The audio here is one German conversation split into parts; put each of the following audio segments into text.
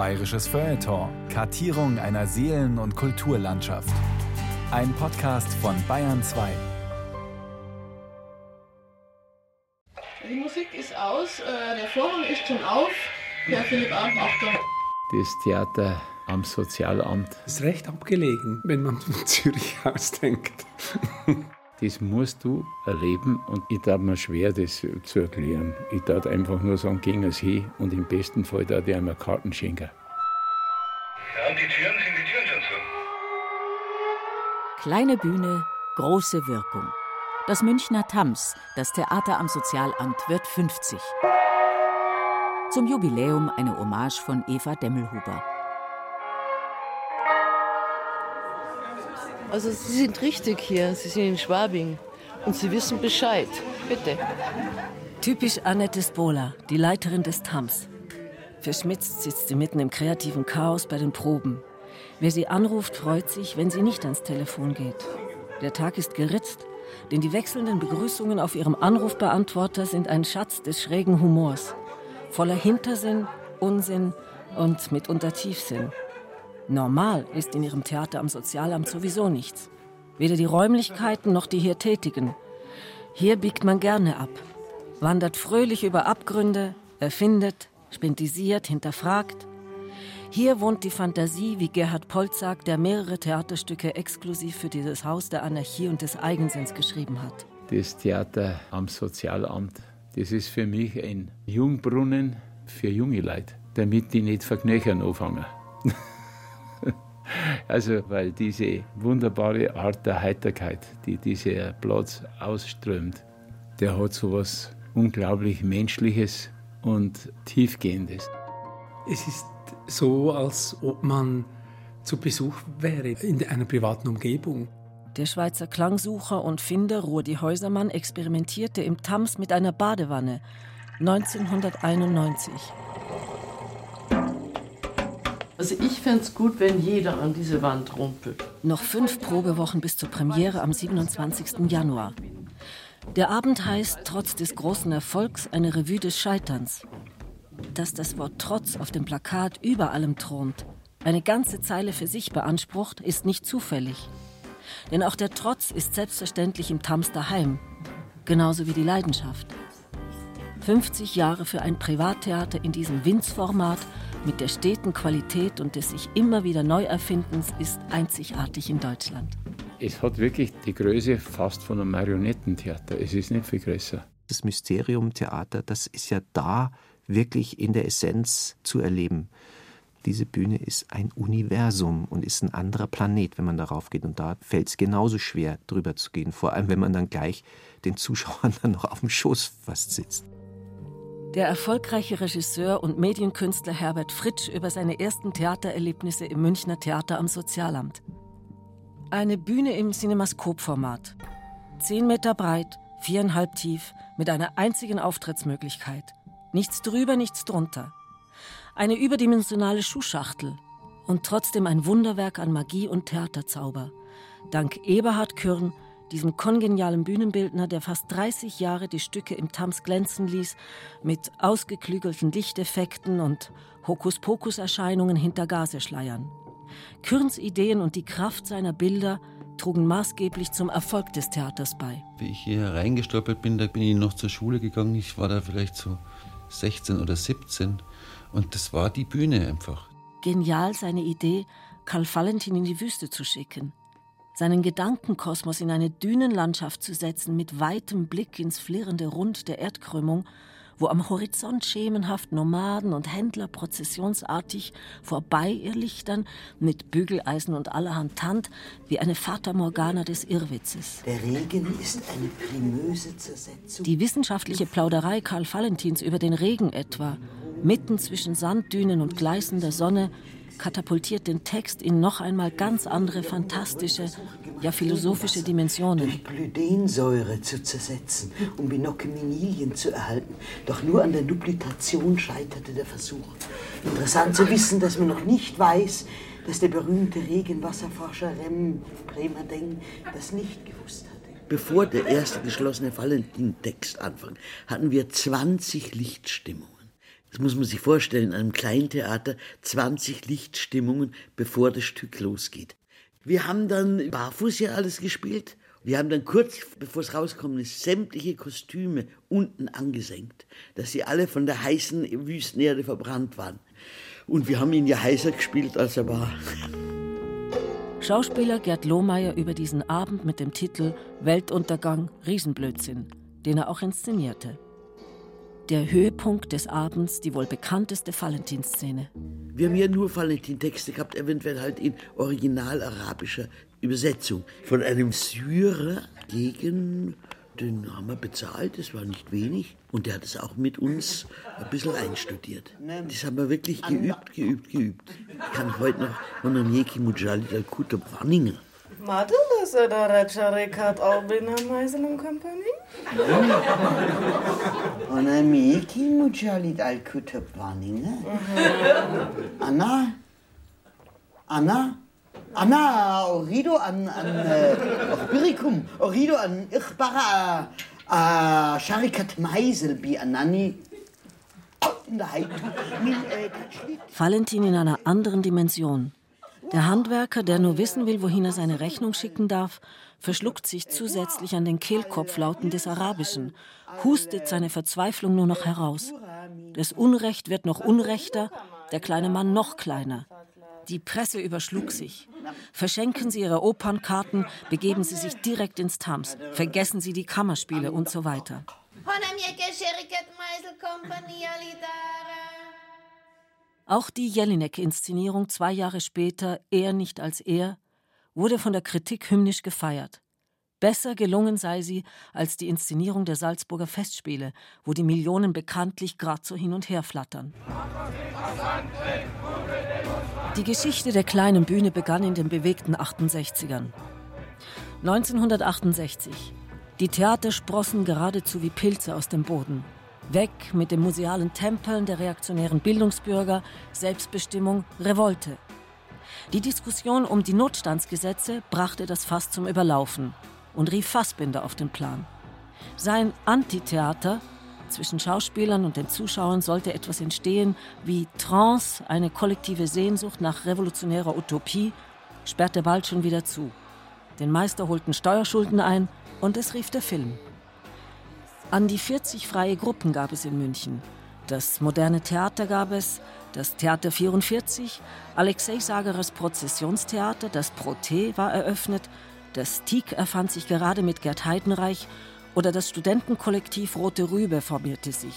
Bayerisches Feuilleton. Kartierung einer Seelen- und Kulturlandschaft. Ein Podcast von Bayern 2. Die Musik ist aus, äh, der Vorhang ist schon auf. Herr Philipp Arndt, Achtung. Das Theater am Sozialamt. Das ist recht abgelegen, wenn man von Zürich ausdenkt. Das musst du erleben und ich tat mir schwer, das zu erklären. Ich tat einfach nur sagen, gehen es hin und im besten Fall tat ich einmal Karten schenken. Ja, und die Türen, sind die Türen schon zu? Kleine Bühne, große Wirkung. Das Münchner Tams, das Theater am Sozialamt, wird 50. Zum Jubiläum eine Hommage von Eva Demmelhuber. Also Sie sind richtig hier, Sie sind in Schwabing und Sie wissen Bescheid. Bitte. Typisch Annette Spola, die Leiterin des TAMS. Verschmitzt sitzt sie mitten im kreativen Chaos bei den Proben. Wer sie anruft, freut sich, wenn sie nicht ans Telefon geht. Der Tag ist geritzt, denn die wechselnden Begrüßungen auf ihrem Anrufbeantworter sind ein Schatz des schrägen Humors. Voller Hintersinn, Unsinn und mitunter Tiefsinn. Normal ist in ihrem Theater am Sozialamt sowieso nichts. Weder die Räumlichkeiten noch die hier Tätigen. Hier biegt man gerne ab, wandert fröhlich über Abgründe, erfindet, spintisiert, hinterfragt. Hier wohnt die Fantasie, wie Gerhard Polt sagt, der mehrere Theaterstücke exklusiv für dieses Haus der Anarchie und des Eigensinns geschrieben hat. Das Theater am Sozialamt, das ist für mich ein Jungbrunnen für junge Leute, damit die nicht verknöchern anfangen. Also, weil diese wunderbare Art der Heiterkeit, die dieser Platz ausströmt, der hat so was unglaublich Menschliches und Tiefgehendes. Es ist so, als ob man zu Besuch wäre in einer privaten Umgebung. Der Schweizer Klangsucher und Finder Rudi Häusermann experimentierte im Tams mit einer Badewanne 1991. Also ich fände es gut, wenn jeder an diese Wand rumpelt. Noch fünf Probewochen bis zur Premiere am 27. Januar. Der Abend heißt trotz des großen Erfolgs eine Revue des Scheiterns. Dass das Wort Trotz auf dem Plakat über allem thront, eine ganze Zeile für sich beansprucht, ist nicht zufällig. Denn auch der Trotz ist selbstverständlich im Tams daheim, genauso wie die Leidenschaft. 50 Jahre für ein Privattheater in diesem Winzformat mit der steten Qualität und des sich immer wieder Neuerfindens ist einzigartig in Deutschland. Es hat wirklich die Größe fast von einem Marionettentheater. Es ist nicht viel größer. Das Mysterium-Theater, das ist ja da wirklich in der Essenz zu erleben. Diese Bühne ist ein Universum und ist ein anderer Planet, wenn man darauf geht. Und da fällt es genauso schwer, drüber zu gehen. Vor allem, wenn man dann gleich den Zuschauern dann noch auf dem Schoß fast sitzt. Der erfolgreiche Regisseur und Medienkünstler Herbert Fritsch über seine ersten Theatererlebnisse im Münchner Theater am Sozialamt. Eine Bühne im Cinemascope-Format. Zehn Meter breit, viereinhalb tief, mit einer einzigen Auftrittsmöglichkeit. Nichts drüber, nichts drunter. Eine überdimensionale Schuhschachtel und trotzdem ein Wunderwerk an Magie und Theaterzauber. Dank Eberhard Kürn, diesem kongenialen Bühnenbildner, der fast 30 Jahre die Stücke im Tams glänzen ließ, mit ausgeklügelten Lichteffekten und Hokuspokus-Erscheinungen hinter Gaseschleiern. Kürns Ideen und die Kraft seiner Bilder trugen maßgeblich zum Erfolg des Theaters bei. Wie ich hier reingestolpert bin, da bin ich noch zur Schule gegangen. Ich war da vielleicht so 16 oder 17 und das war die Bühne einfach. Genial seine Idee, Karl Valentin in die Wüste zu schicken seinen Gedankenkosmos in eine Dünenlandschaft zu setzen mit weitem Blick ins flirrende Rund der Erdkrümmung, wo am Horizont schemenhaft Nomaden und Händler prozessionsartig vorbei irrlichtern mit Bügeleisen und allerhand Tant wie eine Fata Morgana des Irrwitzes. Der Regen ist eine primöse Zersetzung. Die wissenschaftliche Plauderei Karl Valentins über den Regen etwa, mitten zwischen Sanddünen und gleißender Sonne, katapultiert den Text in noch einmal ganz andere fantastische, ja philosophische Dimensionen. Glydensäure zu zersetzen, um Binocuminilien zu erhalten. Doch nur an der Duplikation scheiterte der Versuch. Interessant zu wissen, dass man noch nicht weiß, dass der berühmte Regenwasserforscher Rem Bremerdeng das nicht gewusst hatte. Bevor der erste geschlossene Valentin-Text anfing, hatten wir 20 Lichtstimmungen. Das muss man sich vorstellen, in einem kleinen Theater 20 Lichtstimmungen, bevor das Stück losgeht. Wir haben dann barfuß ja alles gespielt. Wir haben dann kurz, bevor es rauskommen ist, sämtliche Kostüme unten angesenkt, dass sie alle von der heißen Wüstenerde verbrannt waren. Und wir haben ihn ja heißer gespielt, als er war. Schauspieler Gerd Lohmeier über diesen Abend mit dem Titel Weltuntergang Riesenblödsinn, den er auch inszenierte. Der Höhepunkt des Abends, die wohl bekannteste Valentinszene. Wir haben ja nur Valentin-Texte gehabt, eventuell halt in original-arabischer Übersetzung. Von einem Syrer gegen, den haben wir bezahlt, das war nicht wenig. Und der hat es auch mit uns ein bisschen einstudiert. Das haben wir wirklich geübt, geübt, geübt. Ich kann heute noch von der Nieki Mujahid al-Kutab Wanninger. Madela se da reče rekat Albina Meisel Company? Ona Nieki Mujahid al-Kutab Wanninger? Anna? Anna? Anna, Orido an, an äh, Birikum, Orido an Ichbara, äh, Sharikat Meisel, bi Anani. In der Heid. Min, äh, Valentin in einer anderen Dimension. Der Handwerker, der nur wissen will, wohin er seine Rechnung schicken darf, verschluckt sich zusätzlich an den Kehlkopflauten des Arabischen, hustet seine Verzweiflung nur noch heraus. Das Unrecht wird noch unrechter, der kleine Mann noch kleiner. Die Presse überschlug sich. Verschenken Sie Ihre Opernkarten, begeben Sie sich direkt ins Tams, vergessen Sie die Kammerspiele und so weiter. Auch die Jelinek-Inszenierung zwei Jahre später, Er nicht als er, wurde von der Kritik hymnisch gefeiert. Besser gelungen sei sie als die Inszenierung der Salzburger Festspiele, wo die Millionen bekanntlich grad so hin und her flattern. Die Geschichte der kleinen Bühne begann in den bewegten 68ern. 1968. Die Theater sprossen geradezu wie Pilze aus dem Boden. Weg mit den musealen Tempeln der reaktionären Bildungsbürger, Selbstbestimmung, Revolte. Die Diskussion um die Notstandsgesetze brachte das Fass zum Überlaufen und rief Fassbinder auf den Plan. Sein Antitheater zwischen Schauspielern und den Zuschauern sollte etwas entstehen wie Trance, eine kollektive Sehnsucht nach revolutionärer Utopie, sperrte bald schon wieder zu. Den Meister holten Steuerschulden ein und es rief der Film. An die 40 freie Gruppen gab es in München. Das moderne Theater gab es, das Theater 44, Alexei Sagerers Prozessionstheater, das Proté war eröffnet, das TIK erfand sich gerade mit Gerd Heidenreich oder das Studentenkollektiv Rote Rübe formierte sich.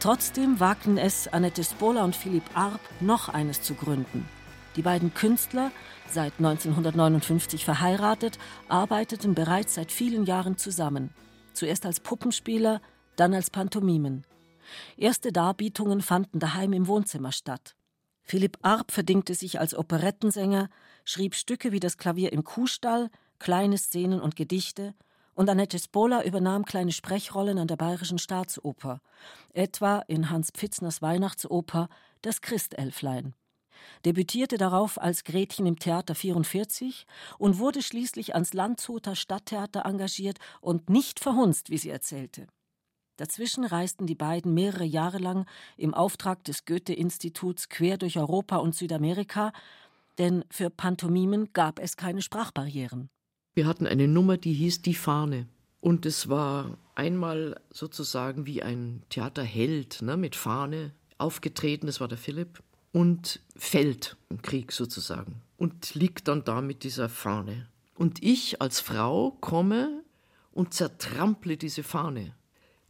Trotzdem wagten es Annette Spola und Philipp Arp, noch eines zu gründen. Die beiden Künstler, seit 1959 verheiratet, arbeiteten bereits seit vielen Jahren zusammen. Zuerst als Puppenspieler, dann als Pantomimen. Erste Darbietungen fanden daheim im Wohnzimmer statt. Philipp Arp verdingte sich als Operettensänger, schrieb Stücke wie das Klavier im Kuhstall, kleine Szenen und Gedichte, und Annette Spola übernahm kleine Sprechrollen an der Bayerischen Staatsoper, etwa in Hans Pfitzners Weihnachtsoper Das Christelflein. Debütierte darauf als Gretchen im Theater 44 und wurde schließlich ans Landshuter Stadttheater engagiert und nicht verhunzt, wie sie erzählte. Dazwischen reisten die beiden mehrere Jahre lang im Auftrag des Goethe-Instituts quer durch Europa und Südamerika, denn für Pantomimen gab es keine Sprachbarrieren. Wir hatten eine Nummer, die hieß Die Fahne. Und es war einmal sozusagen wie ein Theaterheld ne, mit Fahne aufgetreten, das war der Philipp, und fällt im Krieg sozusagen und liegt dann da mit dieser Fahne. Und ich als Frau komme und zertrample diese Fahne.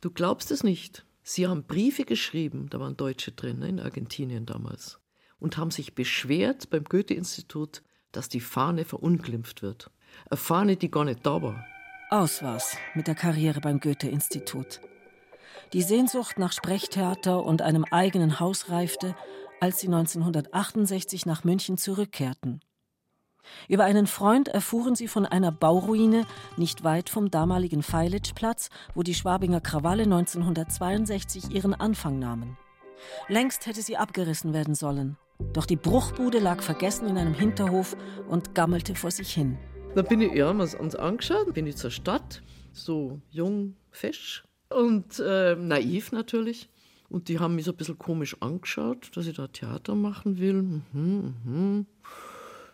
Du glaubst es nicht. Sie haben Briefe geschrieben, da waren Deutsche drin, ne, in Argentinien damals, und haben sich beschwert beim Goethe-Institut, dass die Fahne verunglimpft wird. Eine Fahne, die gar nicht da war. Aus war's mit der Karriere beim Goethe-Institut. Die Sehnsucht nach Sprechtheater und einem eigenen Haus reifte, als sie 1968 nach München zurückkehrten. Über einen Freund erfuhren sie von einer Bauruine nicht weit vom damaligen Feilitzplatz, wo die Schwabinger Krawalle 1962 ihren Anfang nahmen. Längst hätte sie abgerissen werden sollen. Doch die Bruchbude lag vergessen in einem Hinterhof und gammelte vor sich hin. Da bin ich, ja, uns angeschaut, bin ich zur Stadt, so jung, fesch und äh, naiv natürlich. Und die haben mich so ein bisschen komisch angeschaut, dass ich da Theater machen will. Mhm, mhm.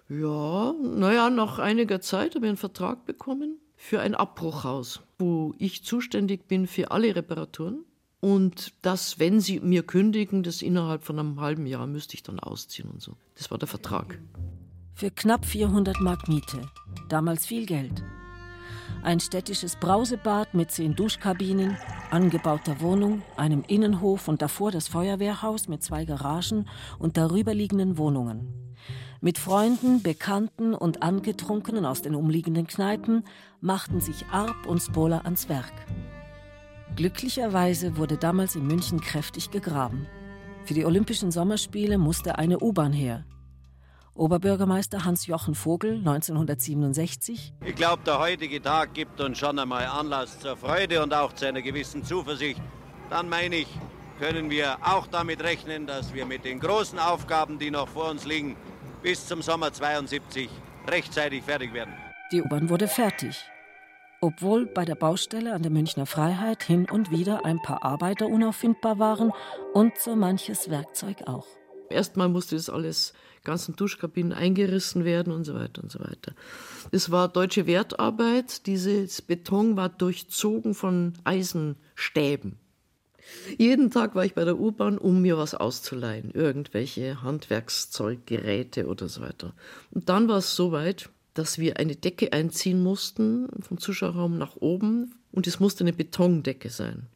Ja, naja, nach einiger Zeit habe ich einen Vertrag bekommen für ein Abbruchhaus, wo ich zuständig bin für alle Reparaturen. Und dass, wenn sie mir kündigen, das innerhalb von einem halben Jahr müsste ich dann ausziehen und so. Das war der Vertrag. Für knapp 400 Mark Miete. Damals viel Geld. Ein städtisches Brausebad mit zehn Duschkabinen, angebauter Wohnung, einem Innenhof und davor das Feuerwehrhaus mit zwei Garagen und darüberliegenden Wohnungen. Mit Freunden, Bekannten und Angetrunkenen aus den umliegenden Kneipen machten sich Arp und Spola ans Werk. Glücklicherweise wurde damals in München kräftig gegraben. Für die Olympischen Sommerspiele musste eine U-Bahn her. Oberbürgermeister Hans-Jochen Vogel 1967. Ich glaube, der heutige Tag gibt uns schon einmal Anlass zur Freude und auch zu einer gewissen Zuversicht. Dann meine ich, können wir auch damit rechnen, dass wir mit den großen Aufgaben, die noch vor uns liegen, bis zum Sommer 72 rechtzeitig fertig werden. Die U-Bahn wurde fertig. Obwohl bei der Baustelle an der Münchner Freiheit hin und wieder ein paar Arbeiter unauffindbar waren und so manches Werkzeug auch. Erstmal musste das alles, ganzen Duschkabinen eingerissen werden und so weiter und so weiter. Es war deutsche Wertarbeit. Dieses Beton war durchzogen von Eisenstäben. Jeden Tag war ich bei der U-Bahn, um mir was auszuleihen. Irgendwelche Handwerkszeug, Geräte oder so weiter. Und dann war es soweit, dass wir eine Decke einziehen mussten, vom Zuschauerraum nach oben. Und es musste eine Betondecke sein.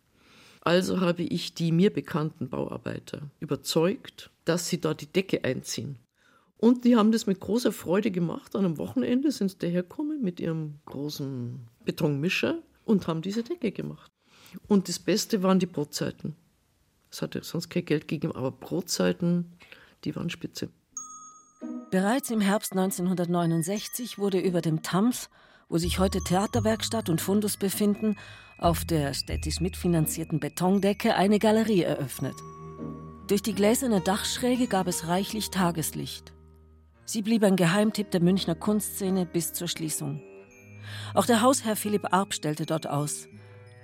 Also habe ich die mir bekannten Bauarbeiter überzeugt, dass sie da die Decke einziehen. Und die haben das mit großer Freude gemacht. An einem Wochenende sind sie dahergekommen mit ihrem großen Betonmischer und haben diese Decke gemacht. Und das Beste waren die Brotzeiten. Es hatte sonst kein Geld gegeben, aber Brotzeiten, die waren spitze. Bereits im Herbst 1969 wurde über dem Tams, wo sich heute Theaterwerkstatt und Fundus befinden, auf der städtisch mitfinanzierten Betondecke eine Galerie eröffnet. Durch die gläserne Dachschräge gab es reichlich Tageslicht. Sie blieb ein Geheimtipp der Münchner Kunstszene bis zur Schließung. Auch der Hausherr Philipp Arp stellte dort aus.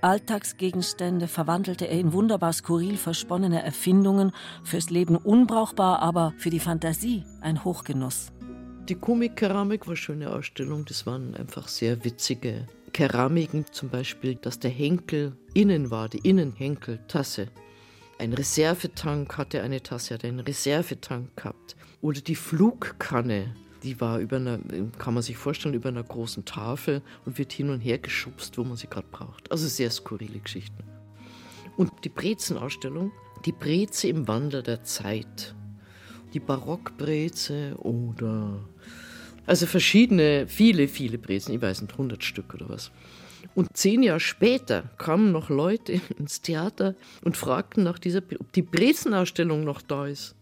Alltagsgegenstände verwandelte er in wunderbar skurril versponnene Erfindungen, fürs Leben unbrauchbar, aber für die Fantasie ein Hochgenuss. Die Komikkeramik war eine schöne Ausstellung, das waren einfach sehr witzige Keramiken, zum Beispiel, dass der Henkel innen war, die Innenhenkeltasse. Ein Reservetank hatte eine Tasse, hatte einen Reservetank gehabt. Oder die Flugkanne, die war über einer, kann man sich vorstellen, über einer großen Tafel und wird hin und her geschubst, wo man sie gerade braucht. Also sehr skurrile Geschichten. Und die Brezenausstellung, die Breze im Wandel der Zeit. Die Barockbreze oder also verschiedene, viele, viele Brezen, ich weiß nicht, 100 Stück oder was. Und zehn Jahre später kamen noch Leute ins Theater und fragten nach dieser, ob die Brezenausstellung noch da ist.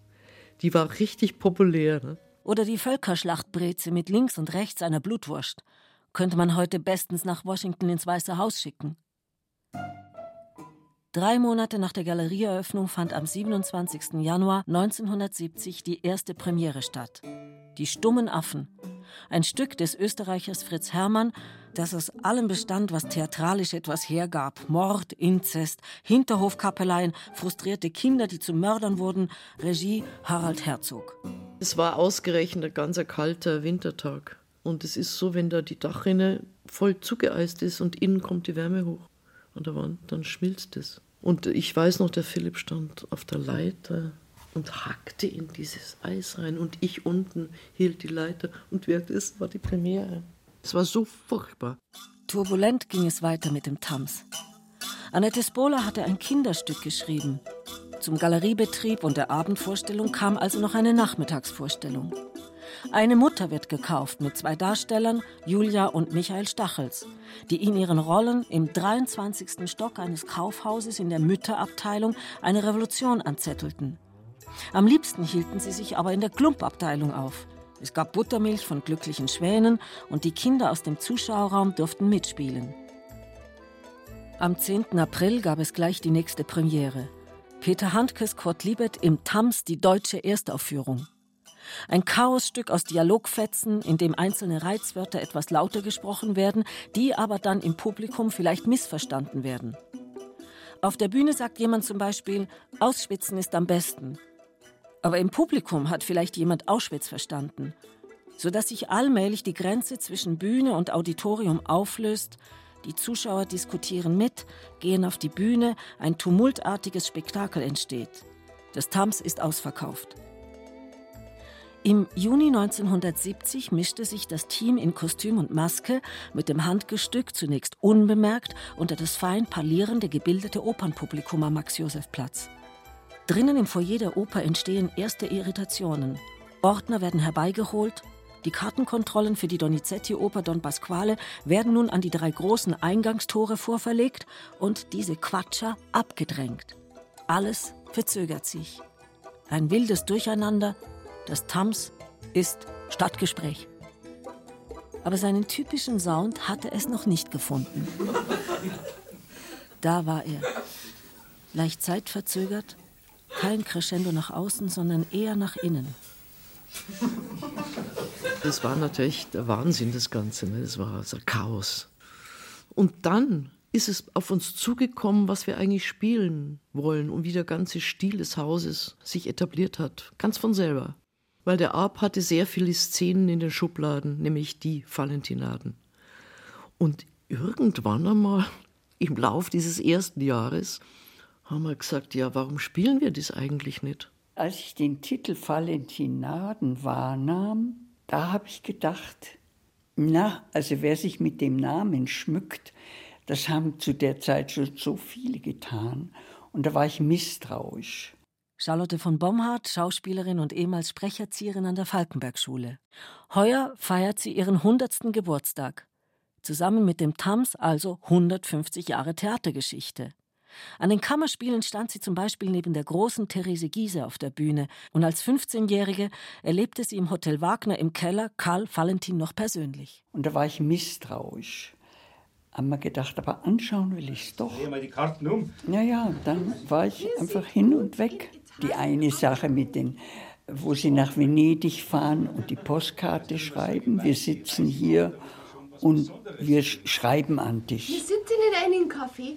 Die war richtig populär. Ne? Oder die Völkerschlachtbreze mit links und rechts einer Blutwurst. Könnte man heute bestens nach Washington ins Weiße Haus schicken. Drei Monate nach der Galerieeröffnung fand am 27. Januar 1970 die erste Premiere statt. Die stummen Affen. Ein Stück des Österreichers Fritz Herrmann, das aus allem bestand, was theatralisch etwas hergab. Mord, Inzest, Hinterhofkappeleien, frustrierte Kinder, die zu Mördern wurden. Regie Harald Herzog. Es war ausgerechnet ein ganz kalter Wintertag. Und es ist so, wenn da die Dachrinne voll zugeeist ist und innen kommt die Wärme hoch an der Wand, dann schmilzt es. Und ich weiß noch, der Philipp stand auf der Leiter und hackte in dieses Eis rein und ich unten hielt die Leiter und währenddessen war die Premiere. Es war so furchtbar. Turbulent ging es weiter mit dem Tams. Annette Spola hatte ein Kinderstück geschrieben. Zum Galeriebetrieb und der Abendvorstellung kam also noch eine Nachmittagsvorstellung. Eine Mutter wird gekauft mit zwei Darstellern, Julia und Michael Stachels, die in ihren Rollen im 23. Stock eines Kaufhauses in der Mütterabteilung eine Revolution anzettelten. Am liebsten hielten sie sich aber in der Klumpabteilung auf. Es gab Buttermilch von glücklichen Schwänen und die Kinder aus dem Zuschauerraum durften mitspielen. Am 10. April gab es gleich die nächste Premiere. Peter Handkes Kurt Liebet im Tams die deutsche Erstaufführung. Ein Chaosstück aus Dialogfetzen, in dem einzelne Reizwörter etwas lauter gesprochen werden, die aber dann im Publikum vielleicht missverstanden werden. Auf der Bühne sagt jemand zum Beispiel, Ausschwitzen ist am besten. Aber im Publikum hat vielleicht jemand Auschwitz verstanden, sodass sich allmählich die Grenze zwischen Bühne und Auditorium auflöst. Die Zuschauer diskutieren mit, gehen auf die Bühne, ein tumultartiges Spektakel entsteht. Das Tams ist ausverkauft. Im Juni 1970 mischte sich das Team in Kostüm und Maske mit dem Handgestück zunächst unbemerkt unter das fein parlierende gebildete Opernpublikum am Max-Josef-Platz. Drinnen im Foyer der Oper entstehen erste Irritationen. Ordner werden herbeigeholt. Die Kartenkontrollen für die Donizetti-Oper Don Pasquale werden nun an die drei großen Eingangstore vorverlegt und diese Quatscher abgedrängt. Alles verzögert sich. Ein wildes Durcheinander, das Tams ist Stadtgespräch. Aber seinen typischen Sound hatte es noch nicht gefunden. Da war er. Leicht zeitverzögert, kein Crescendo nach außen, sondern eher nach innen. Das war natürlich der Wahnsinn, das Ganze. Ne? Das war also Chaos. Und dann ist es auf uns zugekommen, was wir eigentlich spielen wollen und wie der ganze Stil des Hauses sich etabliert hat. Ganz von selber weil der Arp hatte sehr viele Szenen in den Schubladen, nämlich die Valentinaden. Und irgendwann einmal im Lauf dieses ersten Jahres haben wir gesagt, ja, warum spielen wir das eigentlich nicht? Als ich den Titel Valentinaden wahrnahm, da habe ich gedacht, na, also wer sich mit dem Namen schmückt, das haben zu der Zeit schon so viele getan. Und da war ich misstrauisch. Charlotte von Bomhardt, Schauspielerin und ehemals Sprecherzieherin an der Falkenberg-Schule. Heuer feiert sie ihren 100. Geburtstag. Zusammen mit dem Tams also 150 Jahre Theatergeschichte. An den Kammerspielen stand sie zum Beispiel neben der großen Therese Giese auf der Bühne und als 15-Jährige erlebte sie im Hotel Wagner im Keller Karl Valentin noch persönlich. Und da war ich misstrauisch haben wir gedacht, aber anschauen will ich es doch. Dreh mal die Karten um. Ja, ja, dann war ich einfach hin und weg. Die eine Sache mit den, wo sie nach Venedig fahren und die Postkarte schreiben. Wir sitzen hier und wir schreiben an dich. Wir sitzen in einem Café.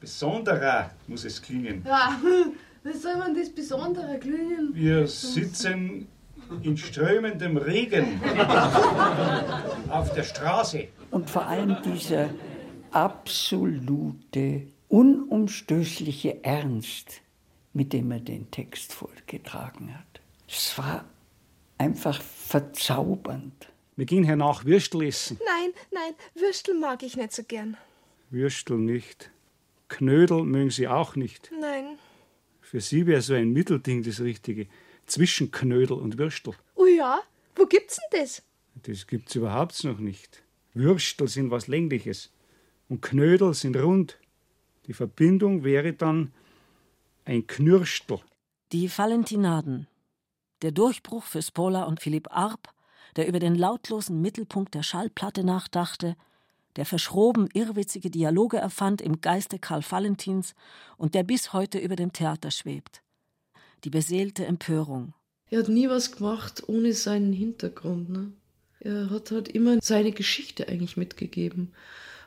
Besonderer muss es klingen. Ja, was soll man das Besondere klingen? Wir sitzen in strömendem Regen auf der Straße. Und vor allem dieser absolute, unumstößliche Ernst, mit dem er den Text vorgetragen hat. Es war einfach verzaubernd. Wir gehen hernach Würstel essen. Nein, nein, Würstel mag ich nicht so gern. Würstel nicht. Knödel mögen Sie auch nicht. Nein. Für Sie wäre so ein Mittelding das Richtige. Zwischen Knödel und Würstel. Oh ja? Wo gibt's denn das? Das gibt's überhaupt noch nicht. Würstel sind was Längliches und Knödel sind rund. Die Verbindung wäre dann ein Knürstel. Die Valentinaden. Der Durchbruch für Spola und Philipp Arp, der über den lautlosen Mittelpunkt der Schallplatte nachdachte, der verschroben irrwitzige Dialoge erfand im Geiste Karl Valentins und der bis heute über dem Theater schwebt. Die beseelte Empörung. Er hat nie was gemacht ohne seinen Hintergrund. Ne? Er hat halt immer seine Geschichte eigentlich mitgegeben.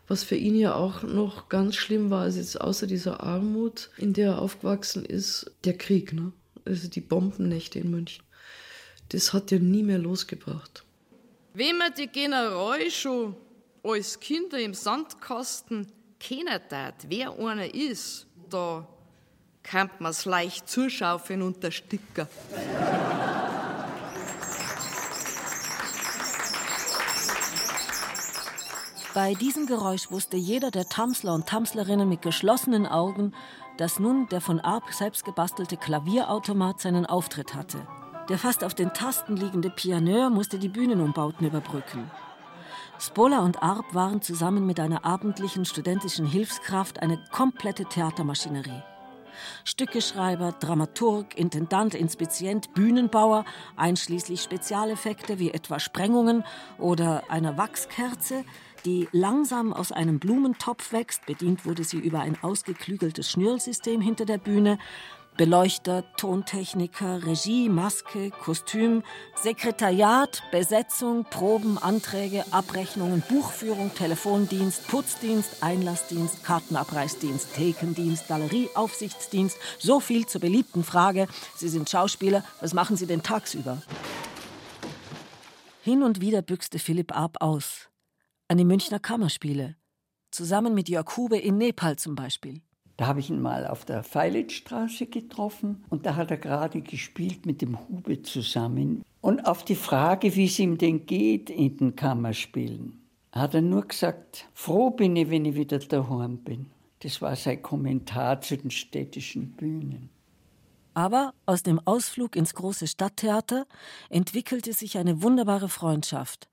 Was für ihn ja auch noch ganz schlimm war, also jetzt außer dieser Armut, in der er aufgewachsen ist, der Krieg, ne? Also die Bombennächte in München. Das hat er nie mehr losgebracht. Wenn man die General schon als Kinder im Sandkasten kennen tat, wer einer ist, da kann man es leicht zuschaufeln und ersticken. Bei diesem Geräusch wusste jeder der Tamsler und Tamslerinnen mit geschlossenen Augen, dass nun der von Arp selbst gebastelte Klavierautomat seinen Auftritt hatte. Der fast auf den Tasten liegende Pianeur musste die Bühnenumbauten überbrücken. Spola und Arp waren zusammen mit einer abendlichen studentischen Hilfskraft eine komplette Theatermaschinerie. Stückeschreiber, Dramaturg, Intendant, Inspizient, Bühnenbauer, einschließlich Spezialeffekte wie etwa Sprengungen oder einer Wachskerze, die langsam aus einem Blumentopf wächst, bedient wurde sie über ein ausgeklügeltes Schnürlsystem hinter der Bühne, Beleuchter, Tontechniker, Regie, Maske, Kostüm, Sekretariat, Besetzung, Proben, Anträge, Abrechnungen, Buchführung, Telefondienst, Putzdienst, Einlassdienst, Kartenabreißdienst, Thekendienst, Galerieaufsichtsdienst. So viel zur beliebten Frage. Sie sind Schauspieler, was machen Sie denn tagsüber? Hin und wieder büchste Philipp Arp aus. An die Münchner Kammerspiele. Zusammen mit Jörg Hube in Nepal zum Beispiel. Da habe ich ihn mal auf der Feilitzstraße getroffen und da hat er gerade gespielt mit dem Hube zusammen. Und auf die Frage, wie es ihm denn geht in den Kammerspielen, hat er nur gesagt, froh bin ich, wenn ich wieder daheim bin. Das war sein Kommentar zu den städtischen Bühnen. Aber aus dem Ausflug ins große Stadttheater entwickelte sich eine wunderbare Freundschaft.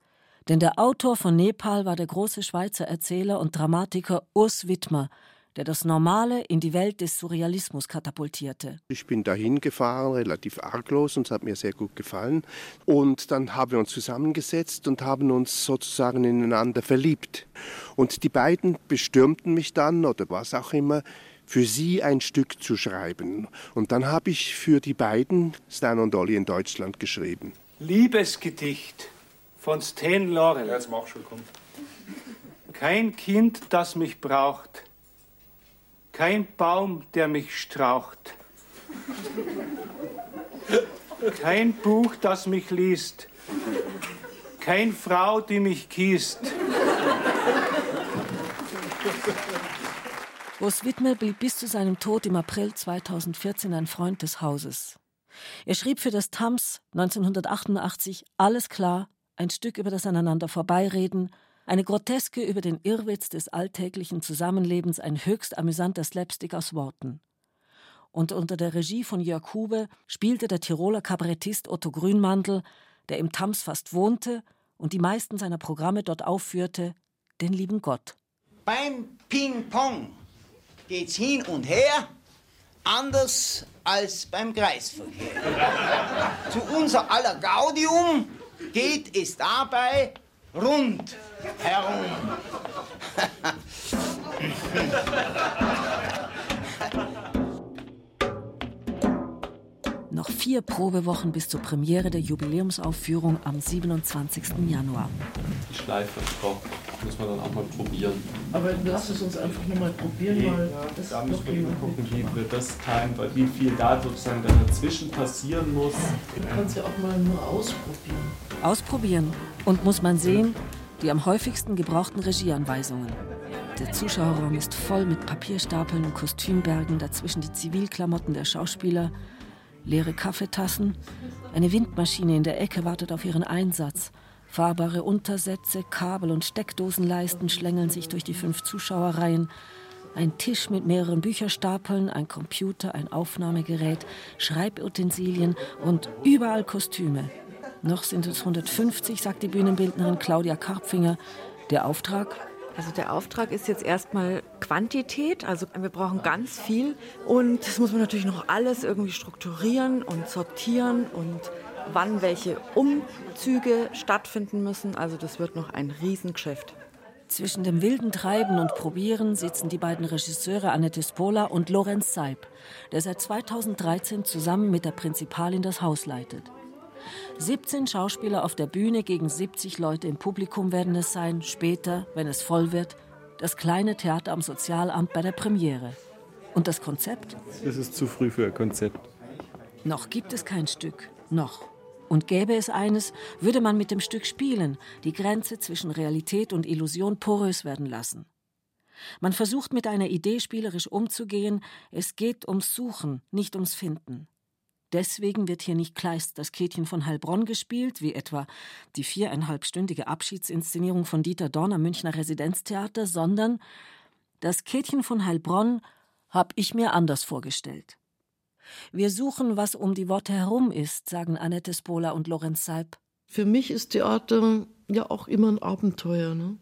Denn der Autor von Nepal war der große Schweizer Erzähler und Dramatiker Urs Wittmer, der das Normale in die Welt des Surrealismus katapultierte. Ich bin dahin gefahren, relativ arglos, und es hat mir sehr gut gefallen. Und dann haben wir uns zusammengesetzt und haben uns sozusagen ineinander verliebt. Und die beiden bestürmten mich dann, oder was auch immer, für sie ein Stück zu schreiben. Und dann habe ich für die beiden Stan und Olli in Deutschland geschrieben. Liebesgedicht von Sten Laurel. Jetzt mach schon, komm. Kein Kind, das mich braucht, kein Baum, der mich straucht. Kein Buch, das mich liest. Kein Frau, die mich kiest. Urs Wittmer blieb bis zu seinem Tod im April 2014 ein Freund des Hauses. Er schrieb für das Tams 1988 Alles klar, ein Stück über das Aneinander vorbeireden, eine Groteske über den Irrwitz des alltäglichen Zusammenlebens, ein höchst amüsanter Slapstick aus Worten. Und unter der Regie von Jörg Hube spielte der Tiroler Kabarettist Otto Grünmandel, der im Tams fast wohnte und die meisten seiner Programme dort aufführte, den lieben Gott. Beim Ping-Pong geht's hin und her, anders als beim Kreisverkehr. Zu unser aller Gaudium geht es dabei rund herum. Noch vier Probewochen bis zur Premiere der Jubiläumsaufführung am 27. Januar. Die Schleife, Frau, muss man dann auch mal probieren. Aber lass es uns einfach nochmal probieren, Nee, weil ja, das da noch müssen wir gucken, wie wir das timen, weil wie viel da sozusagen dann dazwischen passieren muss. Du kannst ja auch mal nur ausprobieren. Ausprobieren. Und muss man sehen, die am häufigsten gebrauchten Regieanweisungen. Der Zuschauerraum ist voll mit Papierstapeln und Kostümbergen, dazwischen die Zivilklamotten der Schauspieler, leere Kaffeetassen, eine Windmaschine in der Ecke wartet auf ihren Einsatz. Fahrbare Untersätze, Kabel und Steckdosenleisten schlängeln sich durch die fünf Zuschauerreihen. Ein Tisch mit mehreren Bücherstapeln, ein Computer, ein Aufnahmegerät, Schreibutensilien und überall Kostüme. Noch sind es 150, sagt die Bühnenbildnerin Claudia Karpfinger. Der Auftrag? Also der Auftrag ist jetzt erstmal Quantität, also wir brauchen ganz viel und das muss man natürlich noch alles irgendwie strukturieren und sortieren und wann welche Umzüge stattfinden müssen. Also das wird noch ein Riesengeschäft. Zwischen dem wilden Treiben und Probieren sitzen die beiden Regisseure Annette Spola und Lorenz Seib, der seit 2013 zusammen mit der Prinzipalin das Haus leitet. 17 Schauspieler auf der Bühne gegen 70 Leute im Publikum werden es sein, später, wenn es voll wird, das kleine Theater am Sozialamt bei der Premiere. Und das Konzept? Das ist zu früh für ein Konzept. Noch gibt es kein Stück. Noch. Und gäbe es eines, würde man mit dem Stück spielen, die Grenze zwischen Realität und Illusion porös werden lassen. Man versucht mit einer Idee spielerisch umzugehen, es geht ums Suchen, nicht ums Finden. Deswegen wird hier nicht Kleist das Käthchen von Heilbronn gespielt, wie etwa die viereinhalbstündige Abschiedsinszenierung von Dieter Dorn am Münchner Residenztheater, sondern das Käthchen von Heilbronn habe ich mir anders vorgestellt. Wir suchen, was um die Worte herum ist, sagen Annette Spola und Lorenz Seib. Für mich ist Theater ja auch immer ein Abenteuer. Ne?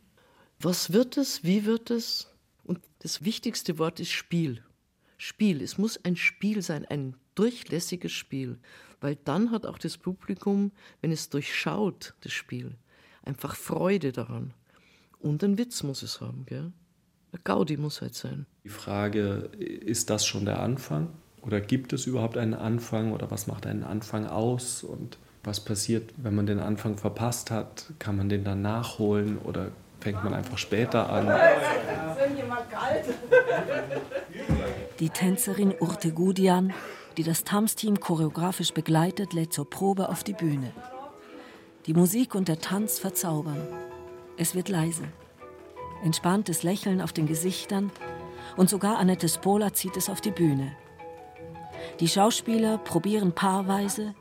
Was wird es? Wie wird es? Und das wichtigste Wort ist Spiel. Spiel. Es muss ein Spiel sein, ein durchlässiges Spiel. Weil dann hat auch das Publikum, wenn es durchschaut, das Spiel, einfach Freude daran. Und einen Witz muss es haben, gell? Ein Gaudi muss halt sein. Die Frage, ist das schon der Anfang Oder gibt es überhaupt einen Anfang oder was macht einen Anfang aus und was passiert, wenn man den Anfang verpasst hat? Kann man den dann nachholen oder fängt man einfach später an? Die Tänzerin Urte Gudian, die das Tanzteam choreografisch begleitet, lädt zur Probe auf die Bühne. Die Musik und der Tanz verzaubern. Es wird leise. Entspanntes Lächeln auf den Gesichtern und sogar Annette Spola zieht es auf die Bühne. Die Schauspieler probieren paarweise,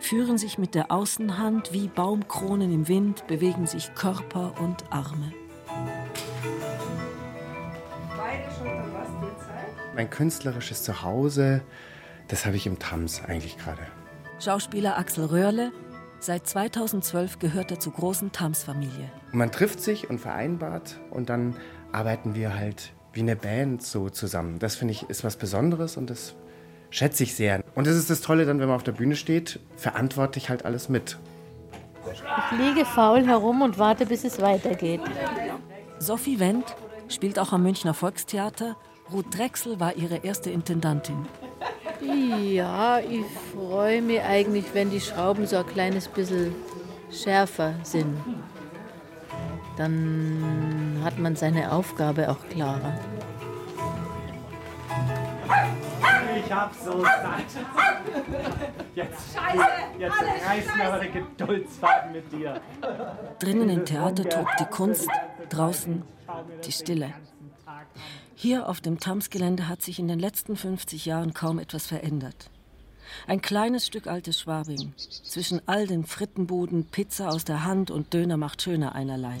führen sich mit der Außenhand wie Baumkronen im Wind, bewegen sich Körper und Arme. Mein künstlerisches Zuhause, das habe ich im Tams eigentlich gerade. Schauspieler Axel Röhrle, seit 2012 gehört er zur großen Tams-Familie. Man trifft sich und vereinbart und dann arbeiten wir halt wie eine Band so zusammen. Das finde ich ist was Besonderes und das schätze ich sehr. Und das ist das Tolle dann, wenn man auf der Bühne steht, verantworte ich halt alles mit. Ich liege faul herum und warte, bis es weitergeht. Sophie Wendt spielt auch am Münchner Volkstheater. Ruth Drechsel war ihre erste Intendantin. Ja, ich freue mich eigentlich, wenn die Schrauben so ein kleines bisschen schärfer sind. Dann hat man seine Aufgabe auch klarer. Ich hab so satt. Jetzt, Scheiße, jetzt alles reißt mir aber der Geduldsfaden mit dir. Drinnen im Theater tobt die Kunst, draußen die Stille. Hier auf dem Tams-Gelände hat sich in den letzten 50 Jahren kaum etwas verändert. Ein kleines Stück altes Schwabing. Zwischen all den Frittenbuden, Pizza aus der Hand und Döner macht schöner einerlei.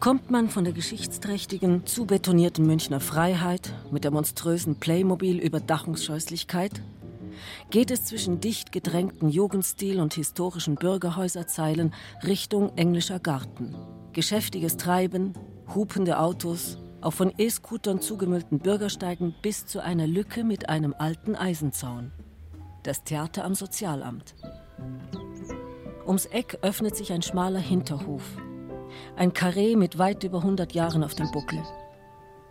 Kommt man von der geschichtsträchtigen, zu betonierten Münchner Freiheit mit der monströsen Playmobil-Überdachungsscheußlichkeit, geht es zwischen dicht gedrängten Jugendstil und historischen Bürgerhäuserzeilen Richtung englischer Garten. Geschäftiges Treiben, hupende Autos, auf von E-Scootern zugemüllten Bürgersteigen bis zu einer Lücke mit einem alten Eisenzaun. Das Theater am Sozialamt. Ums Eck öffnet sich ein schmaler Hinterhof. Ein Karree mit weit über 100 Jahren auf dem Buckel.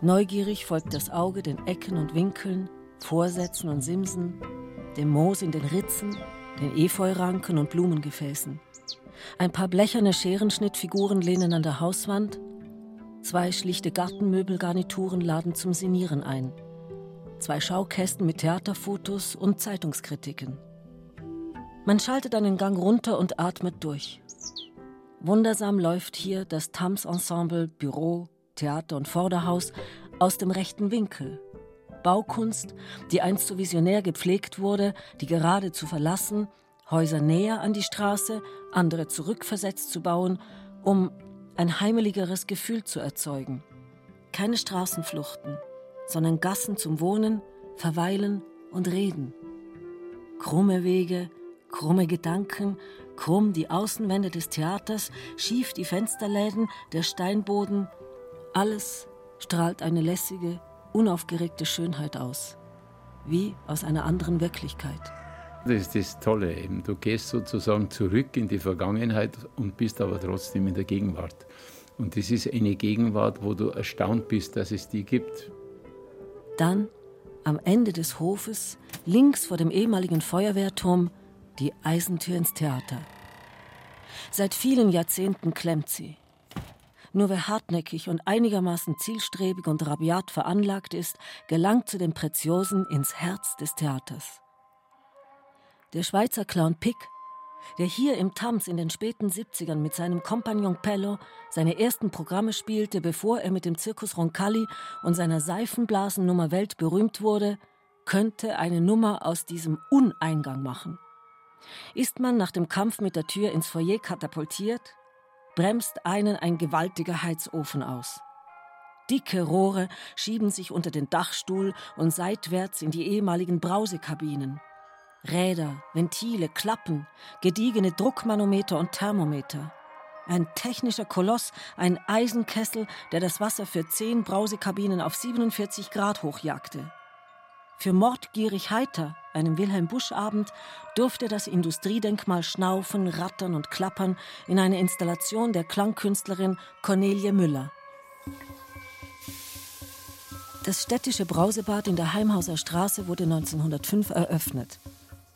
Neugierig folgt das Auge den Ecken und Winkeln, Vorsätzen und Simsen, dem Moos in den Ritzen, den Efeuranken und Blumengefäßen. Ein paar blecherne Scherenschnittfiguren lehnen an der Hauswand, zwei schlichte Gartenmöbelgarnituren laden zum Sinieren ein, zwei Schaukästen mit Theaterfotos und Zeitungskritiken. Man schaltet einen Gang runter und atmet durch. Wundersam läuft hier das Tams-Ensemble Büro, Theater und Vorderhaus aus dem rechten Winkel. Baukunst, die einst so visionär gepflegt wurde, die gerade zu verlassen, Häuser näher an die Straße, andere zurückversetzt zu bauen, um ein heimeligeres Gefühl zu erzeugen. Keine Straßenfluchten, sondern Gassen zum Wohnen, Verweilen und Reden. Krumme Wege, krumme Gedanken, krumm die Außenwände des Theaters, schief die Fensterläden, der Steinboden. Alles strahlt eine lässige, unaufgeregte Schönheit aus, wie aus einer anderen Wirklichkeit. Das ist das Tolle eben. Du gehst sozusagen zurück in die Vergangenheit und bist aber trotzdem in der Gegenwart. Und das ist eine Gegenwart, wo du erstaunt bist, dass es die gibt. Dann, am Ende des Hofes, links vor dem ehemaligen Feuerwehrturm, die Eisentür ins Theater. Seit vielen Jahrzehnten klemmt sie. Nur wer hartnäckig und einigermaßen zielstrebig und rabiat veranlagt ist, gelangt zu den Preziosen ins Herz des Theaters. Der Schweizer Clown Pick, der hier im Tams in den späten 70ern mit seinem Kompagnon Pello seine ersten Programme spielte, bevor er mit dem Zirkus Roncalli und seiner Seifenblasennummer weltberühmt wurde, könnte eine Nummer aus diesem Uneingang machen. Ist man nach dem Kampf mit der Tür ins Foyer katapultiert, bremst einen ein gewaltiger Heizofen aus. Dicke Rohre schieben sich unter den Dachstuhl und seitwärts in die ehemaligen Brausekabinen. Räder, Ventile, Klappen, gediegene Druckmanometer und Thermometer. Ein technischer Koloss, ein Eisenkessel, der das Wasser für zehn Brausekabinen auf 47 Grad hochjagte. Für Mordgierig Heiter, einem Wilhelm Busch-Abend, durfte das Industriedenkmal schnaufen, rattern und klappern in eine Installation der Klangkünstlerin Cornelie Müller. Das städtische Brausebad in der Heimhauser Straße wurde 1905 eröffnet.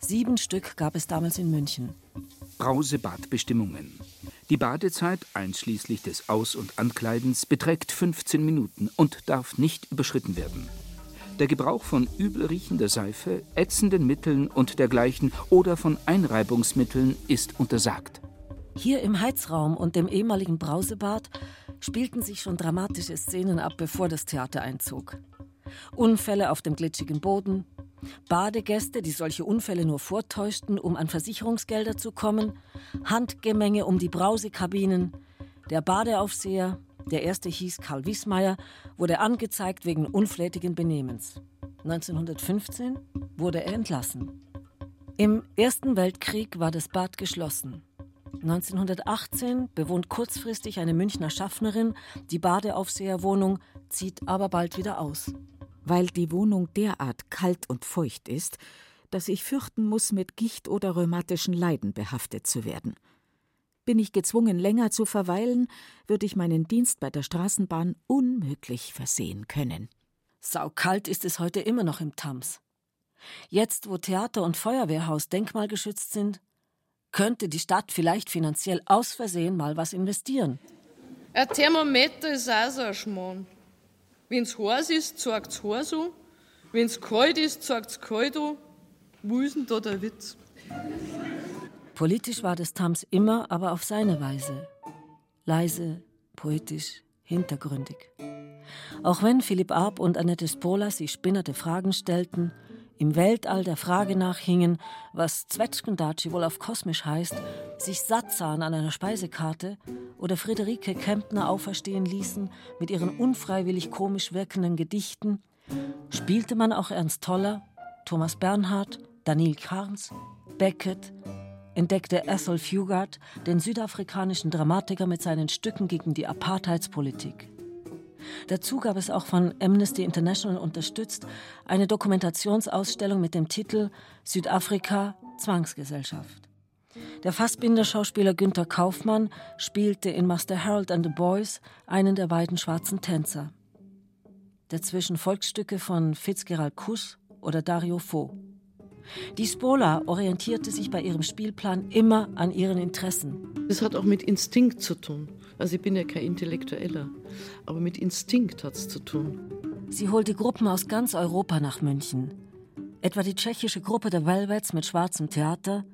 Sieben Stück gab es damals in München. Brausebadbestimmungen. Die Badezeit einschließlich des Aus- und Ankleidens beträgt 15 Minuten und darf nicht überschritten werden. Der Gebrauch von übelriechender Seife, ätzenden Mitteln und dergleichen oder von Einreibungsmitteln ist untersagt. Hier im Heizraum und dem ehemaligen Brausebad spielten sich schon dramatische Szenen ab, bevor das Theater einzog. Unfälle auf dem glitschigen Boden, Badegäste, die solche Unfälle nur vortäuschten, um an Versicherungsgelder zu kommen, Handgemenge um die Brausekabinen, der Badeaufseher, der erste hieß Karl Wiesmeier, wurde angezeigt wegen unflätigen Benehmens. 1915 wurde er entlassen. Im Ersten Weltkrieg war das Bad geschlossen. 1918 bewohnt kurzfristig eine Münchner Schaffnerin die Badeaufseherwohnung, zieht aber bald wieder aus. Weil die Wohnung derart kalt und feucht ist, dass ich fürchten muss, mit Gicht oder rheumatischen Leiden behaftet zu werden. Bin ich gezwungen, länger zu verweilen, würde ich meinen Dienst bei der Straßenbahn unmöglich versehen können. Saukalt ist es heute immer noch im Tams. Jetzt, wo Theater und Feuerwehrhaus denkmalgeschützt sind, könnte die Stadt vielleicht finanziell aus Versehen mal was investieren. Ein Thermometer ist auch so ein Schmarrn. Wenn's heiß ist, sagt's heiß an. Wenn's kalt ist, sagt's kalt an. Wo ist denn da der Witz? Politisch war das Tams immer, aber auf seine Weise. Leise, poetisch, hintergründig. Auch wenn Philipp Arp und Annette Spola sich spinnerte Fragen stellten, im Weltall der Frage nachhingen, was Zwetschgendatschi wohl auf kosmisch heißt, sich satt sahen an einer Speisekarte oder Friederike Kempner auferstehen ließen mit ihren unfreiwillig komisch wirkenden Gedichten, spielte man auch Ernst Toller, Thomas Bernhard, Daniel Carnes, Beckett, entdeckte Ethel Fugard, den südafrikanischen Dramatiker mit seinen Stücken gegen die Apartheidspolitik. Dazu gab es auch von Amnesty International unterstützt eine Dokumentationsausstellung mit dem Titel Südafrika Zwangsgesellschaft. Der Fassbinder-Schauspieler Günther Kaufmann spielte in Master Harold and the Boys einen der beiden schwarzen Tänzer. Dazwischen Volksstücke von Fitzgerald Kuss oder Dario Fo. Die Spola orientierte sich bei ihrem Spielplan immer an ihren Interessen. Das hat auch mit Instinkt zu tun. Also ich bin ja kein Intellektueller, aber mit Instinkt hat es zu tun. Sie holte Gruppen aus ganz Europa nach München. Etwa die tschechische Gruppe der Velvets mit schwarzem Theater.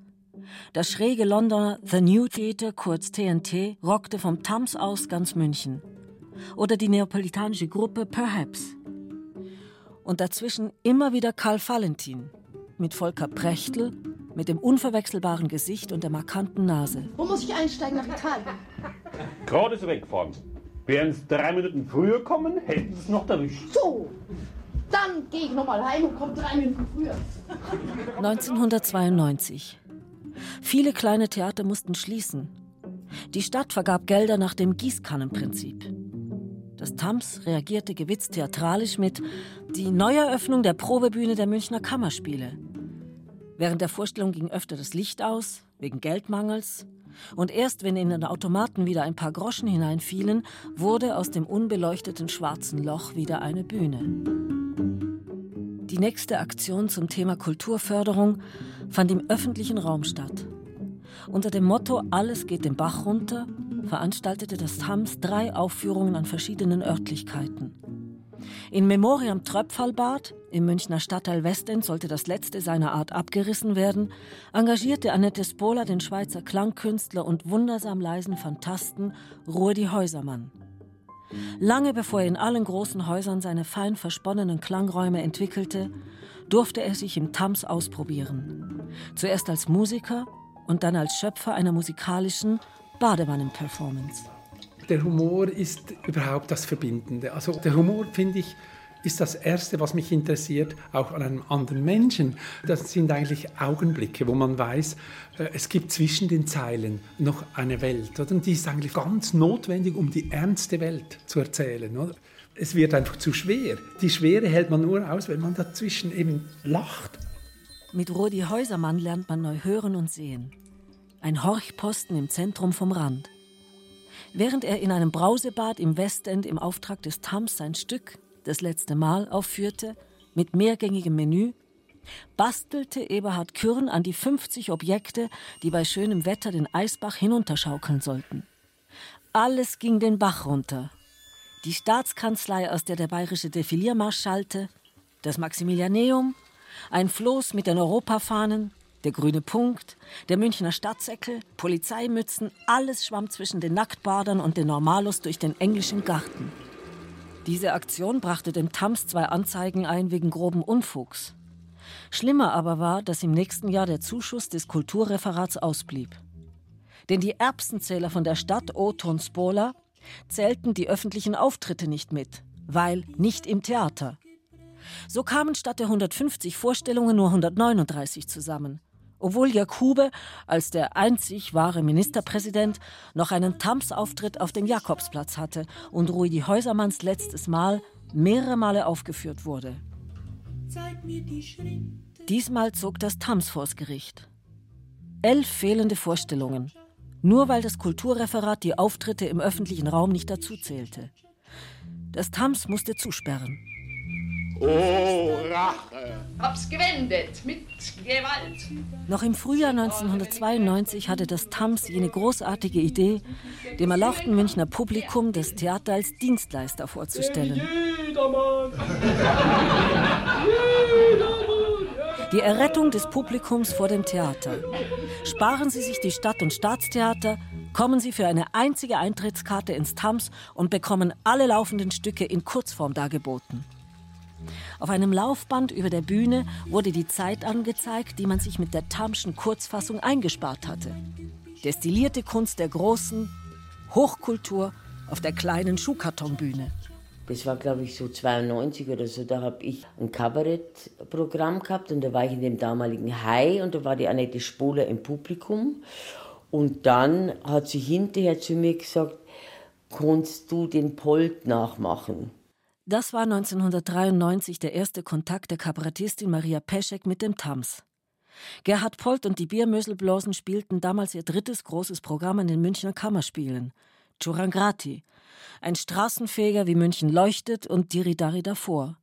Das schräge Londoner The New Theater, kurz TNT, rockte vom Tams aus ganz München. Oder die neapolitanische Gruppe Perhaps. Und dazwischen immer wieder Karl Valentin mit Volker Prechtl, mit dem unverwechselbaren Gesicht und der markanten Nase. Wo muss ich einsteigen nach Italien? Gerade ist weggefahren. Wären Sie drei Minuten früher kommen, hätten Sie es noch erwischt. So, dann gehe ich nochmal heim und komme drei Minuten früher. 1992. Viele kleine Theater mussten schließen. Die Stadt vergab Gelder nach dem Gießkannenprinzip. Das Tams reagierte gewitzt theatralisch mit die Neueröffnung der Probebühne der Münchner Kammerspiele. Während der Vorstellung ging öfter das Licht aus, wegen Geldmangels. Und erst wenn in den Automaten wieder ein paar Groschen hineinfielen, wurde aus dem unbeleuchteten schwarzen Loch wieder eine Bühne. Die nächste Aktion zum Thema Kulturförderung fand im öffentlichen Raum statt. Unter dem Motto Alles geht den Bach runter veranstaltete das Tams drei Aufführungen an verschiedenen Örtlichkeiten. In Memoriam Tröpfalbad, im Münchner Stadtteil Westend, sollte das letzte seiner Art abgerissen werden, engagierte Annette Spola den Schweizer Klangkünstler und wundersam leisen Fantasten Rudi Häusermann. Lange bevor er in allen großen Häusern seine fein versponnenen Klangräume entwickelte, durfte er sich im Tams ausprobieren. Zuerst als Musiker und dann als Schöpfer einer musikalischen Badewannen-Performance. Der Humor ist überhaupt das Verbindende. Also der Humor, finde ich, ist das Erste, was mich interessiert, auch an einem anderen Menschen. Das sind eigentlich Augenblicke, wo man weiß, äh, es gibt zwischen den Zeilen noch eine Welt. Und die ist eigentlich ganz notwendig, um die ernste Welt zu erzählen. Es wird einfach zu schwer. Die Schwere hält man nur aus, wenn man dazwischen eben lacht. Mit Rudi Häusermann lernt man neu hören und sehen. Ein Horchposten im Zentrum vom Rand. Während er in einem Brausebad im Westend im Auftrag des Tams sein Stück das letzte Mal aufführte, mit mehrgängigem Menü, bastelte Eberhard Kürn an die 50 Objekte, die bei schönem Wetter den Eisbach hinunterschaukeln sollten. Alles ging den Bach runter. Die Staatskanzlei, aus der der bayerische Defiliermarsch schallte, das Maximilianeum, ein Floß mit den Europafahnen, der grüne Punkt, der Münchner Stadtsäckel, Polizeimützen, alles schwamm zwischen den Nacktbadern und den Normalos durch den englischen Garten. Diese Aktion brachte dem Tams zwei Anzeigen ein wegen groben Unfugs. Schlimmer aber war, dass im nächsten Jahr der Zuschuss des Kulturreferats ausblieb. Denn die Erbsenzähler von der Stadt Oton Spola zählten die öffentlichen Auftritte nicht mit, weil nicht im Theater. So kamen statt der 150 Vorstellungen nur 139 zusammen obwohl Jakube als der einzig wahre Ministerpräsident noch einen Tams-Auftritt auf dem Jakobsplatz hatte und Ruidi Häusermanns letztes Mal mehrere Male aufgeführt wurde. Diesmal zog das Tams vors Gericht. Elf fehlende Vorstellungen, nur weil das Kulturreferat die Auftritte im öffentlichen Raum nicht dazu zählte. Das Tams musste zusperren. Oh, Rache! Hab's gewendet mit Gewalt. Noch im Frühjahr 1992 hatte das TAMS jene großartige Idee, dem erlauchten Münchner Publikum das Theater als Dienstleister vorzustellen. Die Errettung des Publikums vor dem Theater. Sparen Sie sich die Stadt- und Staatstheater, kommen Sie für eine einzige Eintrittskarte ins TAMS und bekommen alle laufenden Stücke in Kurzform dargeboten. Auf einem Laufband über der Bühne wurde die Zeit angezeigt, die man sich mit der Tamschen Kurzfassung eingespart hatte. Destillierte Kunst der Großen, Hochkultur auf der kleinen Schuhkartonbühne. Das war, glaube ich, so 92 oder so. Da habe ich ein Kabarettprogramm gehabt und da war ich in dem damaligen Hai und da war die Annette Spohler im Publikum. Und dann hat sie hinterher zu mir gesagt, kannst du den Polt nachmachen? Das war 1993 der erste Kontakt der Kabarettistin Maria Peschek mit dem Tams. Gerhard Polt und die Biermöselblosen spielten damals ihr drittes großes Programm an den Münchner Kammerspielen. Churangrati. Ein Straßenfeger wie München leuchtet und Diridari davor.